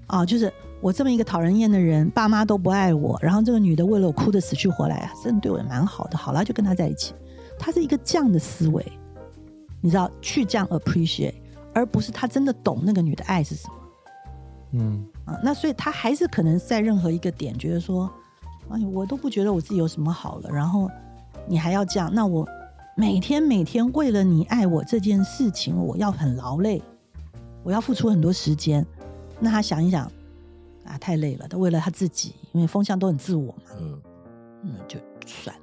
啊，就是我这么一个讨人厌的人，爸妈都不爱我，然后这个女的为了我哭得死去活来啊，真的对我也蛮好的，好了就跟他在一起。他是一个这样的思维，你知道，去这样 appreciate，而不是他真的懂那个女的爱是什么。嗯啊，那所以他还是可能在任何一个点觉得说，哎，我都不觉得我自己有什么好了，然后你还要这样，那我每天每天为了你爱我这件事情，我要很劳累，我要付出很多时间。那他想一想，啊，太累了，他为了他自己，因为风向都很自我嘛，嗯，嗯，就算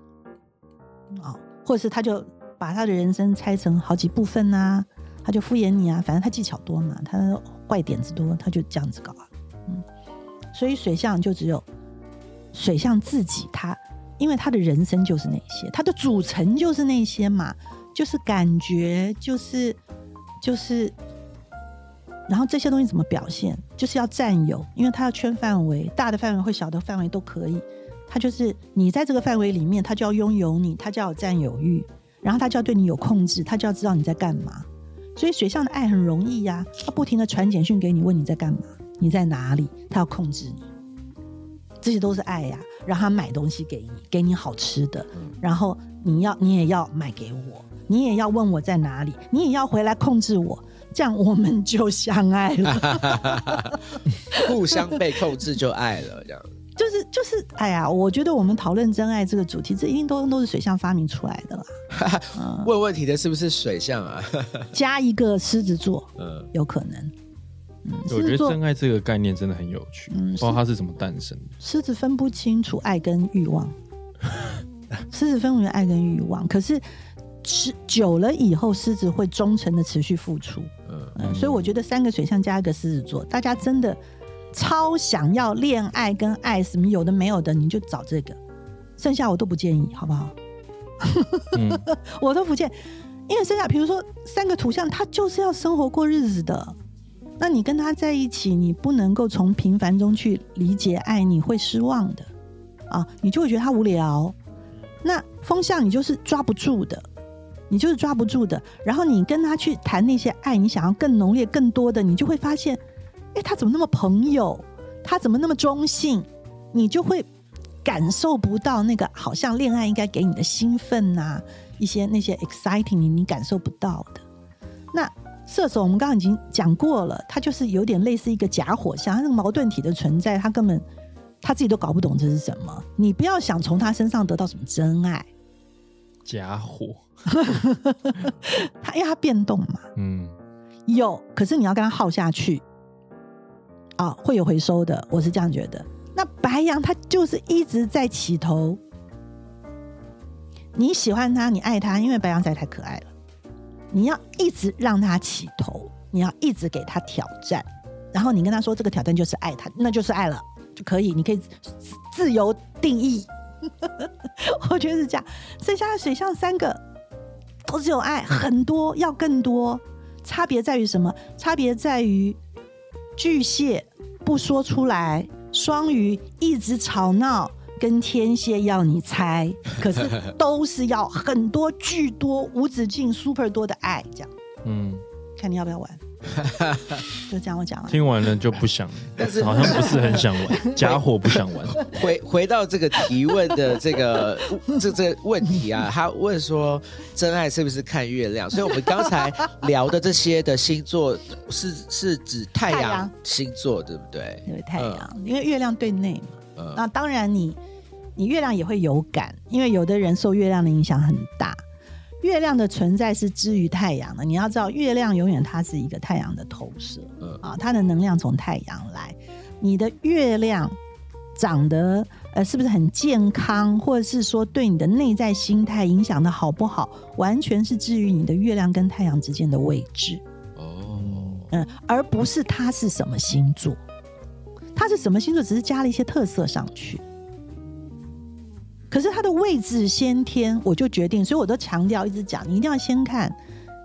啊、或者是他就把他的人生拆成好几部分呐、他就敷衍你啊，反正他技巧多嘛，他坏点子多，他就这样子搞啊，嗯，所以水象就只有水象自己他，因为他的人生就是那些，他的组成就是那些嘛，就是感觉，就是就是然后这些东西怎么表现？就是要占有，因为它要圈范围，大的范围或小的范围都可以。它就是你在这个范围里面，它就要拥有你，它就要有占有欲，然后它就要对你有控制，它就要知道你在干嘛。所以水象的爱很容易呀，它不停的传简讯给你，问你在干嘛，你在哪里，它要控制你，这些都是爱呀。让他买东西给你，给你好吃的，然后你要你也要买给我，你也要问我在哪里，你也要回来控制我，这样我们就相爱了。互相被控制就爱了，这样。就是就是，哎呀，我觉得我们讨论真爱这个主题，这一定都都是水象发明出来的啦。嗯，问问题的是不是水象啊？加一个狮子座，嗯，有可能。嗯，我觉得真爱这个概念真的很有趣，嗯不知道它是怎么诞生的。狮子分不清楚爱跟欲望，狮子分不清爱跟欲望，可是持久了以后，狮子会忠诚的持续付出。嗯嗯，所以我觉得三个水象加一个狮子座，大家真的超想要恋爱跟爱什么有的没有的，你就找这个，剩下我都不建议，好不好？嗯，我都不建，因为剩下比如说三个土象，他就是要生活过日子的。那你跟他在一起，你不能够从平凡中去理解爱，你会失望的啊，你就会觉得他无聊。那风象你就是抓不住的，你就是抓不住的。然后你跟他去谈那些爱，你想要更浓烈、更多的，你就会发现，哎，他怎么那么朋友？他怎么那么中性？你就会感受不到那个好像恋爱应该给你的兴奋呐、一些那些 exciting 你你感受不到的。那射手我们刚刚已经讲过了，他就是有点类似一个假火象，他那个矛盾体的存在，他根本他自己都搞不懂这是什么。你不要想从他身上得到什么真爱，假火，他因为他变动嘛，嗯，有，可是你要跟他耗下去，啊，会有回收的，我是这样觉得。那白羊他就是一直在起头，你喜欢他，你爱他，因为白羊仔太可爱了，你要一直让他起头，你要一直给他挑战，然后你跟他说这个挑战就是爱他，那就是爱了就可以，你可以自自由定义。我觉得是这样，剩下的水象三个都只有爱，很多要更多。差别在于什么？差别在于巨蟹不说出来，双鱼一直吵闹，跟天蝎要你猜，可是都是要很多巨多无止境 super 多的爱，这样嗯，看你要不要玩。就这样，我讲完。听完了就不想，但是好像不是很想玩，假火不想玩。回回到这个提问的这个这这个问题啊，他问说真爱是不是看月亮？所以我们刚才聊的这些的星座是是指太阳星座，对不对？因为太阳，因为月亮对内嘛。嗯那当然你，你月亮也会有感，因为有的人受月亮的影响很大。月亮的存在是基于太阳的，你要知道，月亮永远它是一个太阳的投射嗯啊，它的能量从太阳来。你的月亮长得呃是不是很健康，或者是说对你的内在心态影响的好不好，完全是基于你的月亮跟太阳之间的位置。哦，嗯，而不是它是什么星座，它是什么星座，只是加了一些特色上去。可是它的位置先天，我就决定，所以我都强调一直讲，你一定要先看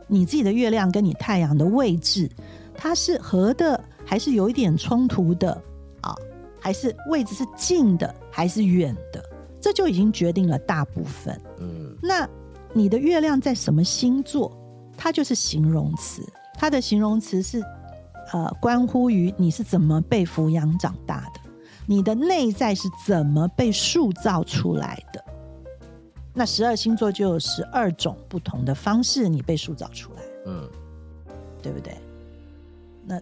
你自己的月亮跟你太阳的位置，它是合的还是有一点冲突的啊？还是位置是近的还是远的？这就已经决定了大部分。嗯那你的月亮在什么星座？它就是形容词，它的形容词是呃关乎于你是怎么被抚养长大的，你的内在是怎么被塑造出来的。那十二星座就有十二种不同的方式，你被塑造出来，嗯对不对？那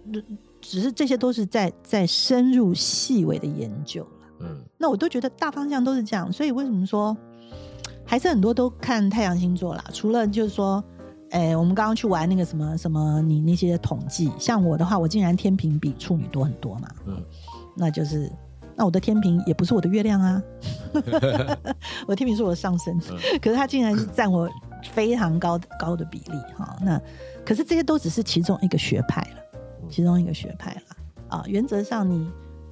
只是这些都是在在深入细微的研究了。嗯那我都觉得大方向都是这样，所以为什么说还是很多都看太阳星座啦？除了就是说，哎、我们刚刚去玩那个什么什么，你那些统计，像我的话，我竟然天平比处女多很多嘛，嗯那就是那我的天平也不是我的月亮啊，我天平是我的上升，嗯可是它竟然是占我非常高的高的比例哈。那可是这些都只是其中一个学派了，其中一个学派了啊。原则上你，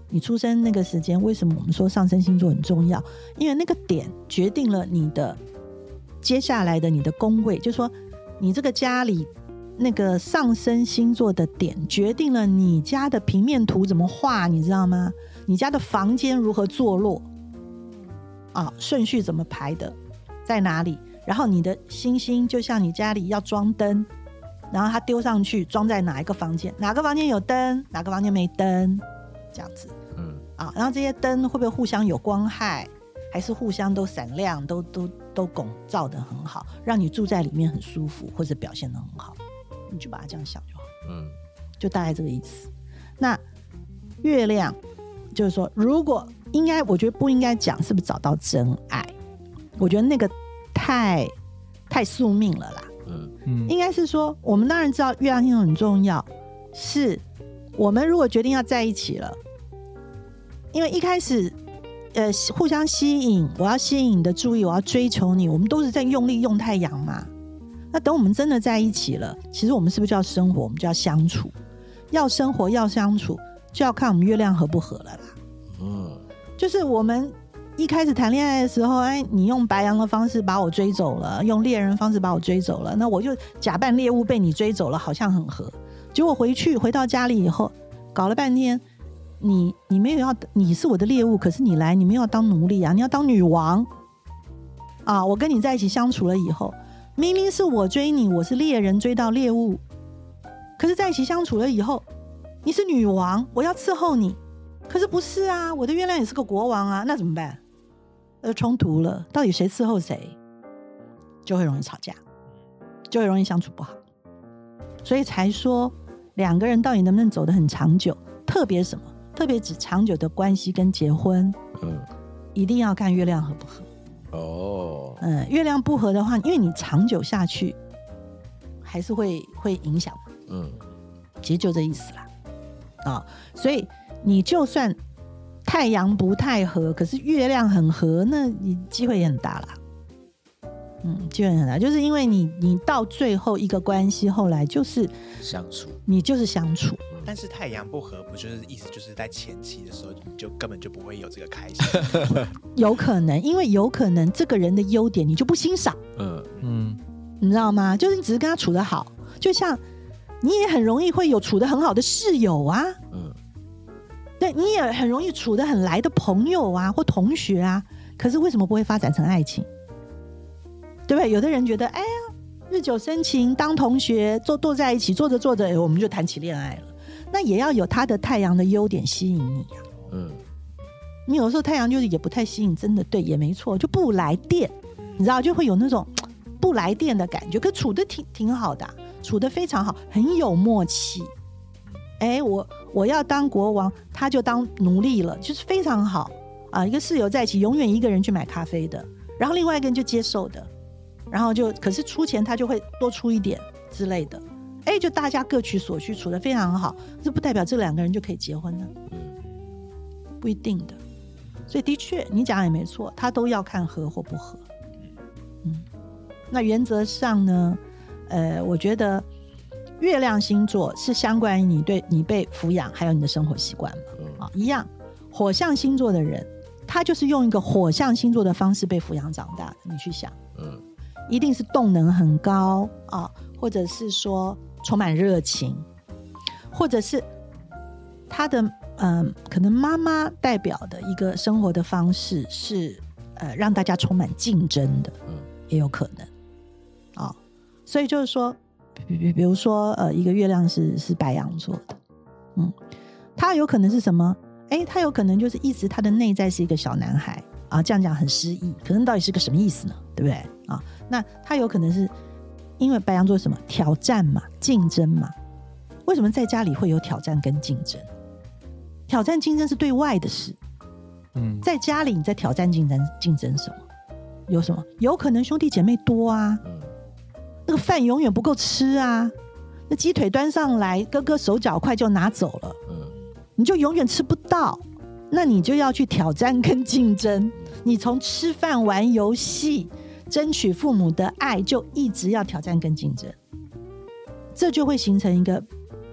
你出生那个时间，为什么我们说上升星座很重要？因为那个点决定了你的接下来的你的宫位，就是说你这个家里那个上升星座的点，决定了你家的平面图怎么画，你知道吗？你家的房间如何坐落，啊，顺序怎么排的，在哪里？然后你的星星就像你家里要装灯，然后它丢上去装在哪一个房间？哪个房间有灯？哪个房间没灯？这样子嗯啊，然后这些灯会不会互相有光害，还是互相都闪亮，都都都拱照的很好，让你住在里面很舒服，或者表现的很好？你就把它这样想就好。嗯就大概这个意思。那月亮就是说，如果应该，我觉得不应该讲是不是找到真爱，我觉得那个太太宿命了啦。嗯嗯应该是说，我们当然知道月亮星座很重要，是我们如果决定要在一起了，因为一开始。呃，互相吸引，我要吸引你的注意，我要追求你，我们都是在用力用太阳嘛。那等我们真的在一起了，其实我们是不是就要生活？我们就要相处，要生活要相处，就要看我们月亮合不合了啦。嗯就是我们一开始谈恋爱的时候，哎，你用白羊的方式把我追走了，用猎人方式把我追走了，那我就假扮猎物被你追走了，好像很合。结果回去回到家里以后，搞了半天，你你没有要，你是我的猎物，可是你来，你没有要当奴隶啊，你要当女王啊！我跟你在一起相处了以后，明明是我追你，我是猎人追到猎物，可是在一起相处了以后，你是女王，我要伺候你，可是不是啊，我的月亮也是个国王啊，那怎么办？呃，冲突了，到底谁伺候谁，就会容易吵架，就会容易相处不好，所以才说两个人到底能不能走得很长久，特别什么？特别指长久的关系跟结婚，嗯一定要看月亮合不合。哦嗯，月亮不合的话，因为你长久下去，还是会会影响嘛。嗯其实就这意思啦，啊、所以你就算太阳不太合，可是月亮很合，那你机会也很大啦。嗯，机会很大，就是因为你你到最后一个关系，后来就是相处你就是相处，但是太阳不合，不就是意思就是在前期的时候，你就根本就不会有这个开心。有可能，因为有可能这个人的优点你就不欣赏，嗯嗯你知道吗？就是你只是跟他处得好，就像你也很容易会有处得很好的室友啊，嗯对，你也很容易处得很来的朋友啊或同学啊，可是为什么不会发展成爱情？对不对？有的人觉得，哎呀，日久生情，当同学坐坐在一起，坐着坐着，哎我们就谈起恋爱了。那也要有他的太阳的优点吸引你啊。嗯你有时候太阳就是也不太吸引，真的对，也没错，就不来电，你知道就会有那种不来电的感觉。可处的挺挺好的啊、处的非常好，很有默契。哎，我我要当国王，他就当奴隶了，就是非常好啊。一个室友在一起，永远一个人去买咖啡的，然后另外一个人就接受的，然后就可是出钱他就会多出一点之类的。哎，就大家各取所需，处的非常好，这不代表这两个人就可以结婚呢。嗯不一定的。所以的确，你讲也没错，他都要看合或不合。嗯，那原则上呢，呃，我觉得月亮星座是相关于你对你被抚养，还有你的生活习惯嘛，嗯啊，一样。火象星座的人，他就是用一个火象星座的方式被抚养长大的。你去想，嗯一定是动能很高啊，或者是说充满热情，或者是他的嗯、可能妈妈代表的一个生活的方式是呃让大家充满竞争的，嗯也有可能啊、所以就是说，比比比如说呃一个月亮是是白羊座的，嗯，他有可能是什么？哎，他有可能就是一直他的内在是一个小男孩啊，这样讲很失意，可能到底是个什么意思呢？对不对啊？那他有可能是因为白羊座什么挑战嘛，竞争嘛？为什么在家里会有挑战跟竞争？挑战竞争是对外的事，嗯在家里你在挑战竞争竞争什么？有什么？有可能兄弟姐妹多啊，嗯那个饭永远不够吃啊，那鸡腿端上来，哥哥手脚快就拿走了，嗯你就永远吃不到。那你就要去挑战跟竞争。你从吃饭、玩游戏、争取父母的爱，就一直要挑战跟竞争，这就会形成一个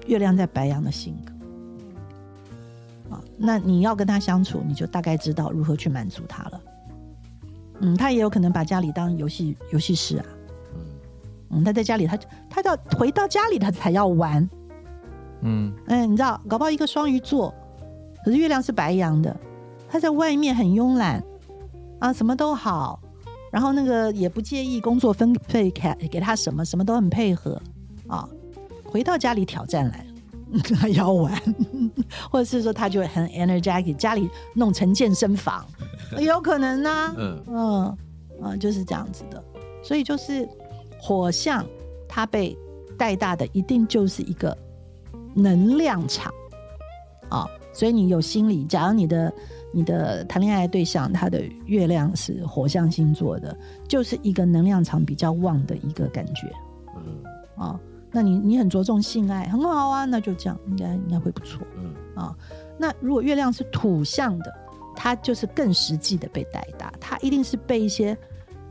月亮在白羊的性格。啊，那你要跟他相处，你就大概知道如何去满足他了。嗯，他也有可能把家里当游戏游戏室啊，嗯嗯，他在家里，他他到回到家里，他才要玩。嗯，嗯，你知道，搞不好一个双鱼座，可是月亮是白羊的，他在外面很慵懒啊，什么都好，然后那个也不介意工作分配给给他什么，什么都很配合啊。回到家里挑战来了，他 要玩，或者是说他就很 energetic，家里弄成健身房，有可能呢、嗯嗯嗯，就是这样子的。所以就是火象，它被带大的一定就是一个能量场啊、所以你有心理，假如你的你的谈恋爱对象他的月亮是火象星座的，就是一个能量场比较旺的一个感觉嗯啊、那你你很着重性爱，很好啊，那就这样，应该应该会不错。嗯啊。那如果月亮是土象的，它就是更实际的被带大，它一定是被一些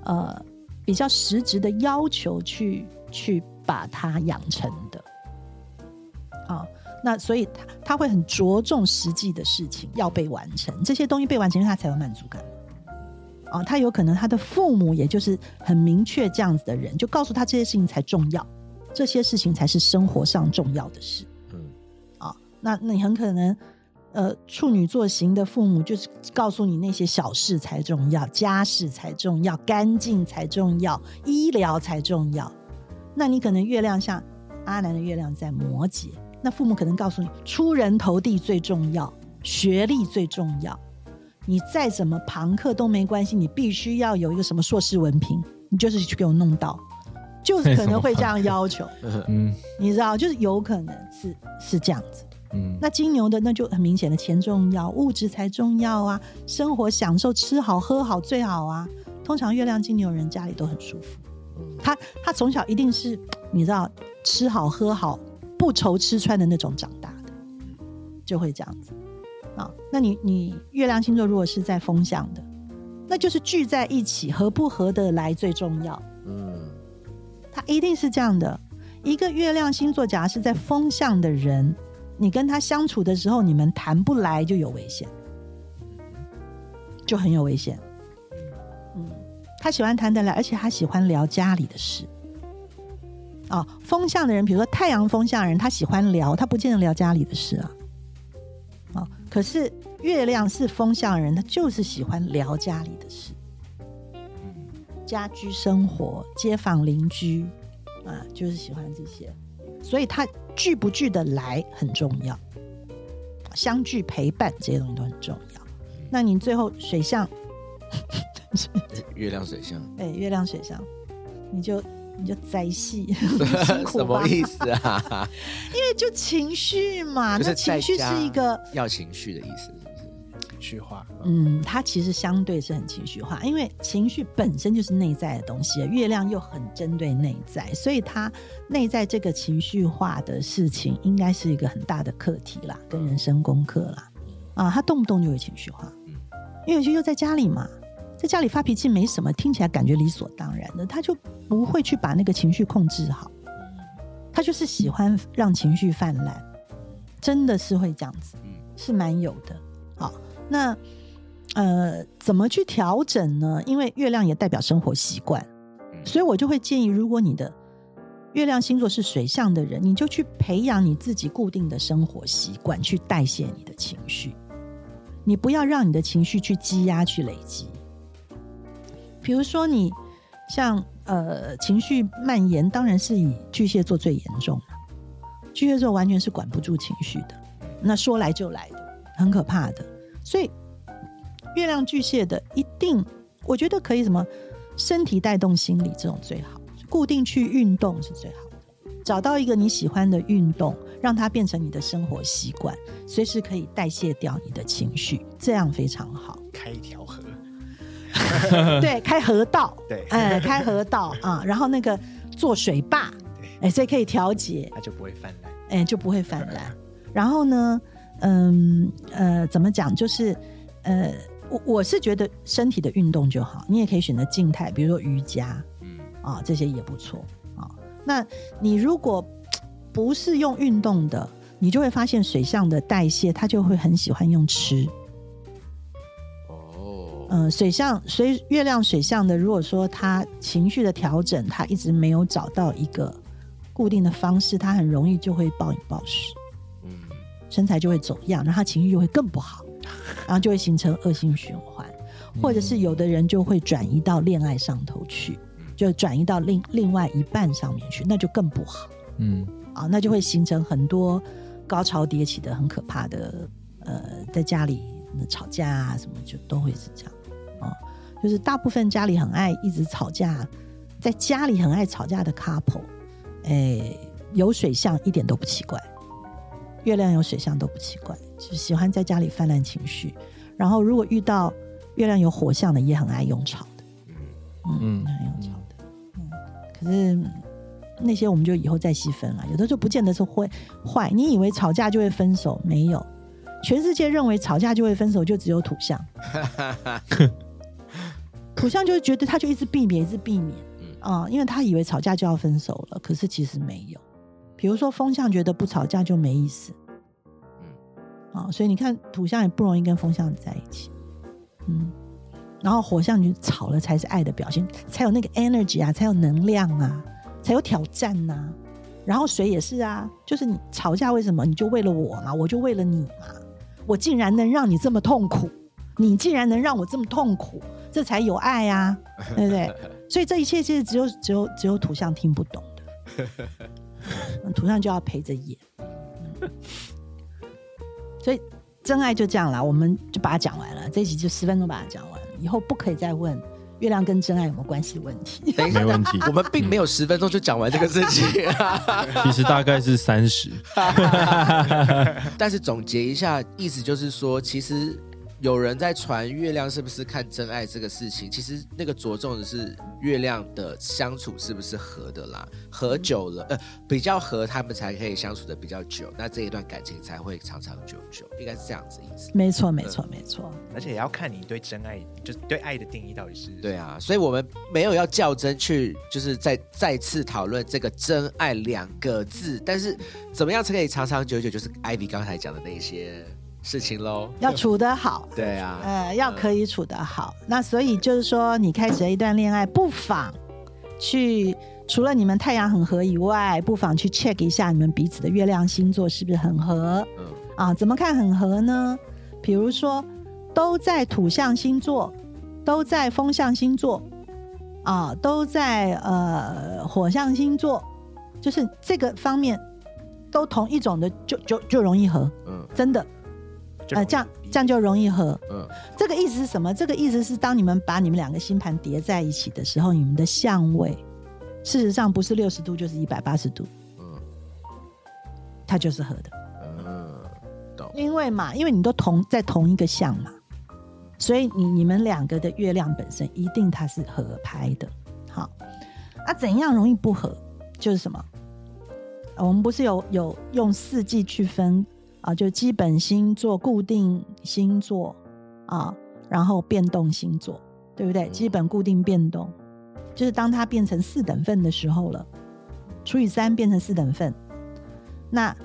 呃比较实质的要求去去把它养成的。啊，那所以他他会很着重实际的事情要被完成，这些东西被完成，他才有满足感。啊，他有可能他的父母也就是很明确这样子的人，就告诉他这些事情才重要，这些事情才是生活上重要的事。嗯啊，那那你很可能，呃，处女座型的父母就是告诉你那些小事才重要，家事才重要，干净才重要，医疗才重要。那你可能月亮像阿南的月亮在摩羯，那父母可能告诉你，出人头地最重要，学历最重要。你再怎么旁克都没关系，你必须要有一个什么硕士文凭，你就是去给我弄到，就是可能会这样要求。嗯你知道，就是有可能是是这样子。嗯，那金牛的那就很明显的钱重要，物质才重要啊，生活享受吃好喝好最好啊。通常月亮金牛人家里都很舒服，嗯他他从小一定是你知道吃好喝好不愁吃穿的那种长大的，就会这样子啊。那你你月亮星座如果是在风向的，那就是聚在一起合不合得来最重要。嗯他一定是这样的。一个月亮星座，假如是在风向的人，你跟他相处的时候，你们谈不来就有危险，就很有危险。嗯，他喜欢谈得来，而且他喜欢聊家里的事。哦，风向的人，比如说太阳风向人，他喜欢聊，他不见得聊家里的事啊。哦，可是月亮是风向人，他就是喜欢聊家里的事。家居生活、街坊邻居啊，就是喜欢这些，所以他聚不聚得来很重要，相聚陪伴这些东西都很重要。那你最后水象，月亮水象。哎，月亮水象，你就你就灾戏，什么意思啊？因为就情绪嘛，就是那情绪是一个要情绪的意思，绪化，嗯，它其实相对是很情绪化，因为情绪本身就是内在的东西，月亮又很针对内在，所以它内在这个情绪化的事情，应该是一个很大的课题啦，跟人生功课啦。啊，他动不动就有情绪化，因为有些又在家里嘛，在家里发脾气没什么，听起来感觉理所当然的，他就不会去把那个情绪控制好，他就是喜欢让情绪泛滥，真的是会这样子，嗯。是蛮有的。好，那呃，怎么去调整呢？因为月亮也代表生活习惯，嗯所以我就会建议，如果你的月亮星座是水象的人，你就去培养你自己固定的生活习惯，去代谢你的情绪。你不要让你的情绪去积压、去累积。比如说你像呃情绪蔓延，当然是以巨蟹座最严重嘛。巨蟹座完全是管不住情绪的，那说来就来的，很可怕的。所以月亮巨蟹的一定，我觉得可以什么身体带动心理这种最好，固定去运动是最好的。找到一个你喜欢的运动，让它变成你的生活习惯，随时可以代谢掉你的情绪，这样非常好。开一条河，对，开河道，对哎，开河道啊，然后那个做水坝，哎，所以可以调节，它就不会泛滥。哎，就不会泛滥。然后呢，嗯呃，怎么讲？就是呃，我我是觉得身体的运动就好，你也可以选择静态，比如说瑜伽嗯啊，这些也不错啊。那你如果不是用运动的，你就会发现水象的代谢，它就会很喜欢用吃。哦，嗯、水象水月亮水象的，如果说他情绪的调整，他一直没有找到一个固定的方式，他很容易就会暴饮暴食，嗯，身材就会走样，然后他情绪就会更不好，然后就会形成恶性循环，或者是有的人就会转移到恋爱上头去，就转移到另另外一半上面去，那就更不好。嗯啊，那就会形成很多高潮迭起的很可怕的，呃，在家里吵架啊什么，就都会是这样啊。就是大部分家里很爱一直吵架，在家里很爱吵架的 couple，哎，有水象一点都不奇怪，月亮有水象都不奇怪，就喜欢在家里泛滥情绪。然后如果遇到月亮有火象的，也很爱用吵的，嗯，嗯很用吵的，嗯，可是。那些我们就以后再细分了，有的就不见得是会坏。你以为吵架就会分手？没有，全世界认为吵架就会分手，就只有土象。土象就是觉得他就一直避免，一直避免啊、因为他以为吵架就要分手了，可是其实没有。比如说风象觉得不吵架就没意思，啊、所以你看土象也不容易跟风象在一起，嗯。然后火象就吵了才是爱的表现，才有那个 energy 啊，才有能量啊。才有挑战呐、然后水也是啊，就是你吵架为什么？你就为了我嘛，我就为了你嘛，我竟然能让你这么痛苦，你竟然能让我这么痛苦，这才有爱啊、对不对？所以这一切其实只有只有只有土象听不懂的，嗯土象就要陪着演，嗯所以真爱就这样啦，我们就把它讲完了，这一集就十分钟把它讲完，以后不可以再问月亮跟真爱有没有关系的问题。等一下没问题我们并没有十分钟就讲完这个事情，其实大概是三十，但是总结一下，意思就是说，其实有人在传月亮是不是看真爱这个事情，其实那个着重的是月亮的相处是不是合的啦，合久了，呃，比较合，他们才可以相处的比较久，那这一段感情才会长长久久，应该是这样子意思。没错，没错，没错。而且也要看你对真爱，就是对爱的定义到底是对啊，所以我们没有要较真去，就是再再次讨论这个“真爱”两个字，但是怎么样才可以长长久久，就是 Ivy 刚才讲的那些事情喽。要处得好，对啊，呃，要可以处得好。那所以就是说，你开始了一段恋爱，不妨去除了你们太阳很合以外，不妨去 check 一下你们彼此的月亮星座是不是很合嗯啊？怎么看很合呢？比如说，都在土象星座，都在风象星座，啊，都在呃火象星座，就是这个方面都同一种的，就就就容易合，嗯真的。呃，这样这样就容易合。嗯这个意思是什么？这个意思是，当你们把你们两个星盘叠在一起的时候，你们的相位，事实上不是六十度就是一百八十度，嗯它就是合的。嗯，懂。因为嘛，因为你都同在同一个相嘛，所以你你们两个的月亮本身一定它是合拍的。好，啊，怎样容易不合？就是什么？呃我们不是有有用四季去分啊，就基本星座、固定星座啊，然后变动星座，对不对？基本、固定、变动，就是当它变成四等份的时候了，除以三变成四等份，那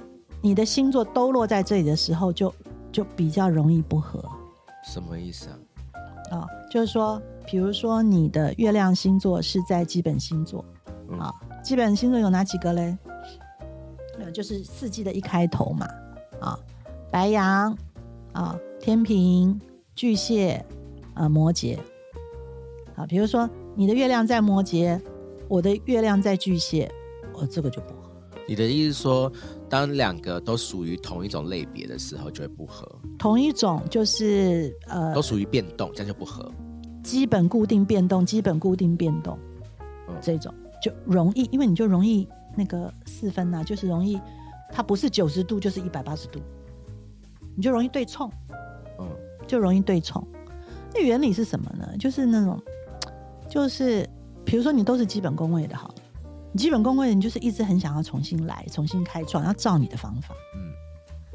你的星座都落在这里的时候就，就比较容易不合什么意思啊？啊、就是说，比如说你的月亮星座是在基本星座嗯啊、基本星座有哪几个嘞？呃，就是四季的一开头嘛，啊，白羊啊，天平、巨蟹啊，摩羯。啊，比如说你的月亮在摩羯，我的月亮在巨蟹，哦，这个就不合。你的意思是说，当两个都属于同一种类别的时候，就会不合，同一种就是呃都属于变动，这样就不合。基本固定变动，基本固定变动，嗯这种就容易，因为你就容易那个四分呐、就是容易它不是九十度就是一百八十度，你就容易对冲，嗯就容易对冲。那原理是什么呢？就是那种，就是比如说你都是基本宫位的，好了，你基本宫位你就是一直很想要重新来，重新开创，要照你的方法。嗯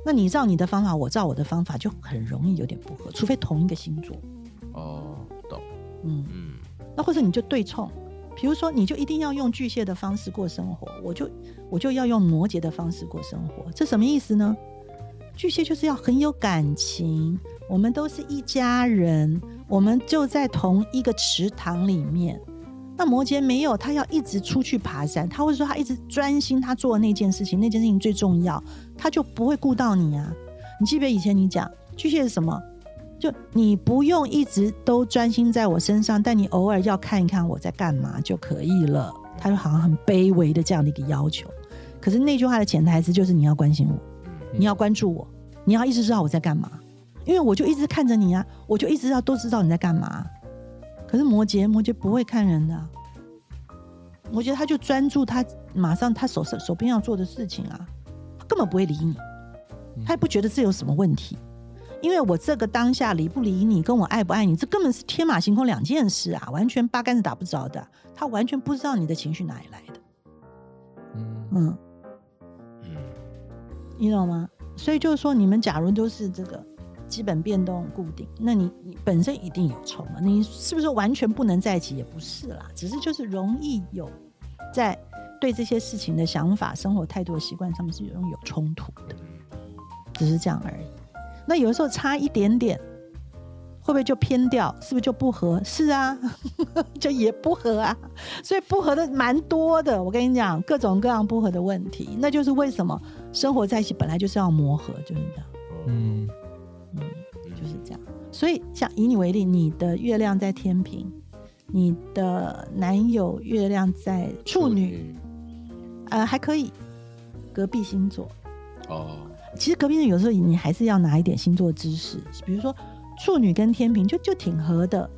那你照你的方法，我照我的方法，就很容易有点不合，除非同一个星座。哦，懂。嗯，嗯那或者你就对冲，比如说你就一定要用巨蟹的方式过生活，我就我就要用摩羯的方式过生活，这什么意思呢？巨蟹就是要很有感情，我们都是一家人，我们就在同一个池塘里面。那摩羯没有，他要一直出去爬山，他会说他一直专心他做那件事情，那件事情最重要，他就不会顾到你啊。你记不记得以前你讲巨蟹是什么？就你不用一直都专心在我身上，但你偶尔要看一看我在干嘛就可以了。他就好像很卑微的这样的一个要求，可是那句话的潜台词就是你要关心我，你要关注我，你要一直知道我在干嘛，因为我就一直看着你啊，我就一直要都知道你在干嘛。可是摩羯，摩羯不会看人的啊，摩羯他就专注他马上他手手手边要做的事情啊，他根本不会理你，他也不觉得这有什么问题，因为我这个当下理不理你，跟我爱不爱你，这根本是天马行空两件事啊，完全八竿子打不着的，他完全不知道你的情绪哪里来的，嗯嗯，嗯，你懂吗？所以就是说，你们假如都是这个基本变动固定，那你你本身一定有冲了。你是不是完全不能在一起？也不是啦，只是就是容易有在对这些事情的想法、生活态度的习惯上面是容易有冲突的，只是这样而已。那有的时候差一点点，会不会就偏掉？是不是就不合？是啊，就也不合啊。所以不合的蛮多的。我跟你讲，各种各样不合的问题，那就是为什么生活在一起本来就是要磨合，就是这样。嗯嗯，就是这样。所以，像以你为例，你的月亮在天平，你的男友月亮在处女，呃，还可以，隔壁星座。哦，其实隔壁星座有时候你还是要拿一点星座知识，比如说处女跟天平就就挺合的，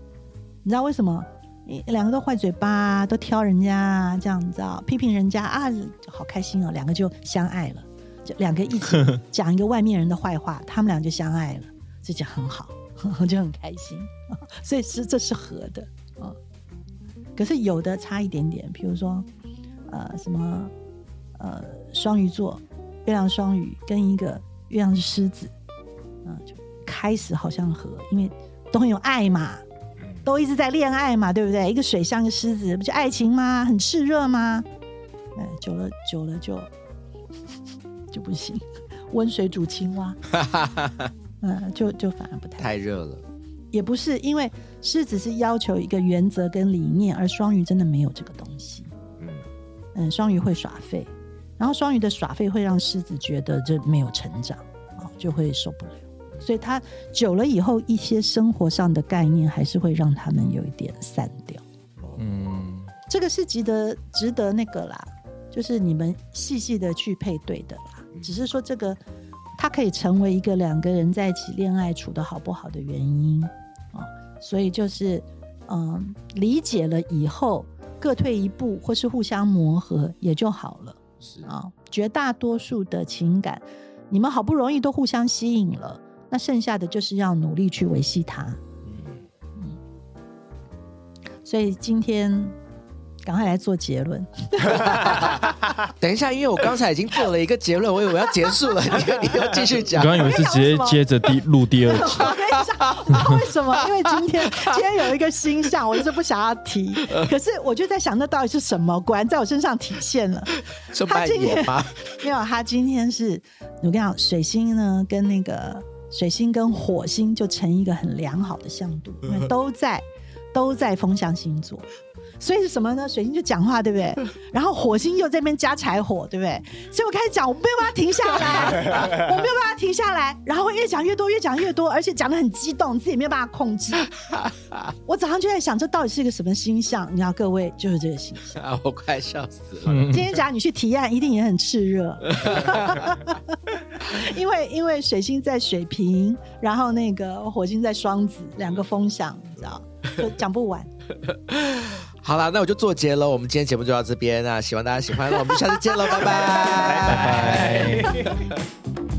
你知道为什么？你两个都坏嘴巴，都挑人家啊，这样你知道，批评人家啊，好开心哦，两个就相爱了，就两个一起 讲一个外面人的坏话，他们俩就相爱了，这就很好，我 就很开心，所以是这是合的啊。可是有的差一点点，比如说呃什么呃双鱼座，月亮双鱼跟一个月亮是狮子，嗯、就开始好像合，因为都很有爱嘛，都一直在恋爱嘛，对不对？一个水象，一个狮子，不就爱情吗？很炽热吗？哎，久了久了就 就不行，温水煮青蛙，嗯，就就反而不太太热了，也不是，因为狮子是要求一个原则跟理念，而双鱼真的没有这个东西。嗯，嗯，双鱼会耍废，然后双鱼的耍废会让狮子觉得这没有成长啊、就会受不了。所以他久了以后，一些生活上的概念还是会让他们有一点散掉。嗯这个是值得值得那个啦，就是你们细细的去配对的啦。只是说这个，它可以成为一个两个人在一起恋爱处的好不好的原因啊。所以就是，嗯，理解了以后，各退一步，或是互相磨合也就好了是啊。绝大多数的情感，你们好不容易都互相吸引了，那剩下的就是要努力去维系它。嗯，所以今天赶快来做结论。等一下，因为我刚才已经做了一个结论，我以为要结束了，你 你要继续我讲刚。刚以为是直接接着第录第二集，我跟你讲，你知道为什么？因为今天 今天有一个星象，我一直不想要提，可是我就在想，那到底是什么？果然在我身上体现了。说半夜吗？没有，他今天是我跟你讲，水星呢跟那个水星跟火星就成一个很良好的相度，因为都在都在风象星座。所以是什么呢？水星就讲话，对不对？然后火星又在那边加柴火，对不对？所以我开始讲，我没有办法停下来，我没有办法停下来，然后会越讲越多，越讲越多，而且讲的很激动，自己没有办法控制。我早上就在想，这到底是一个什么星象？你知道，各位就是这个星象。啊，我快笑死了。嗯今天假如你去提案，一定也很炽热，因为因为水星在水瓶，然后那个火星在双子，两个风向，你知道，就讲不完。好了，那我就做结了。我们今天节目就到这边那希望大家喜欢，我们下次见了，拜拜，拜拜。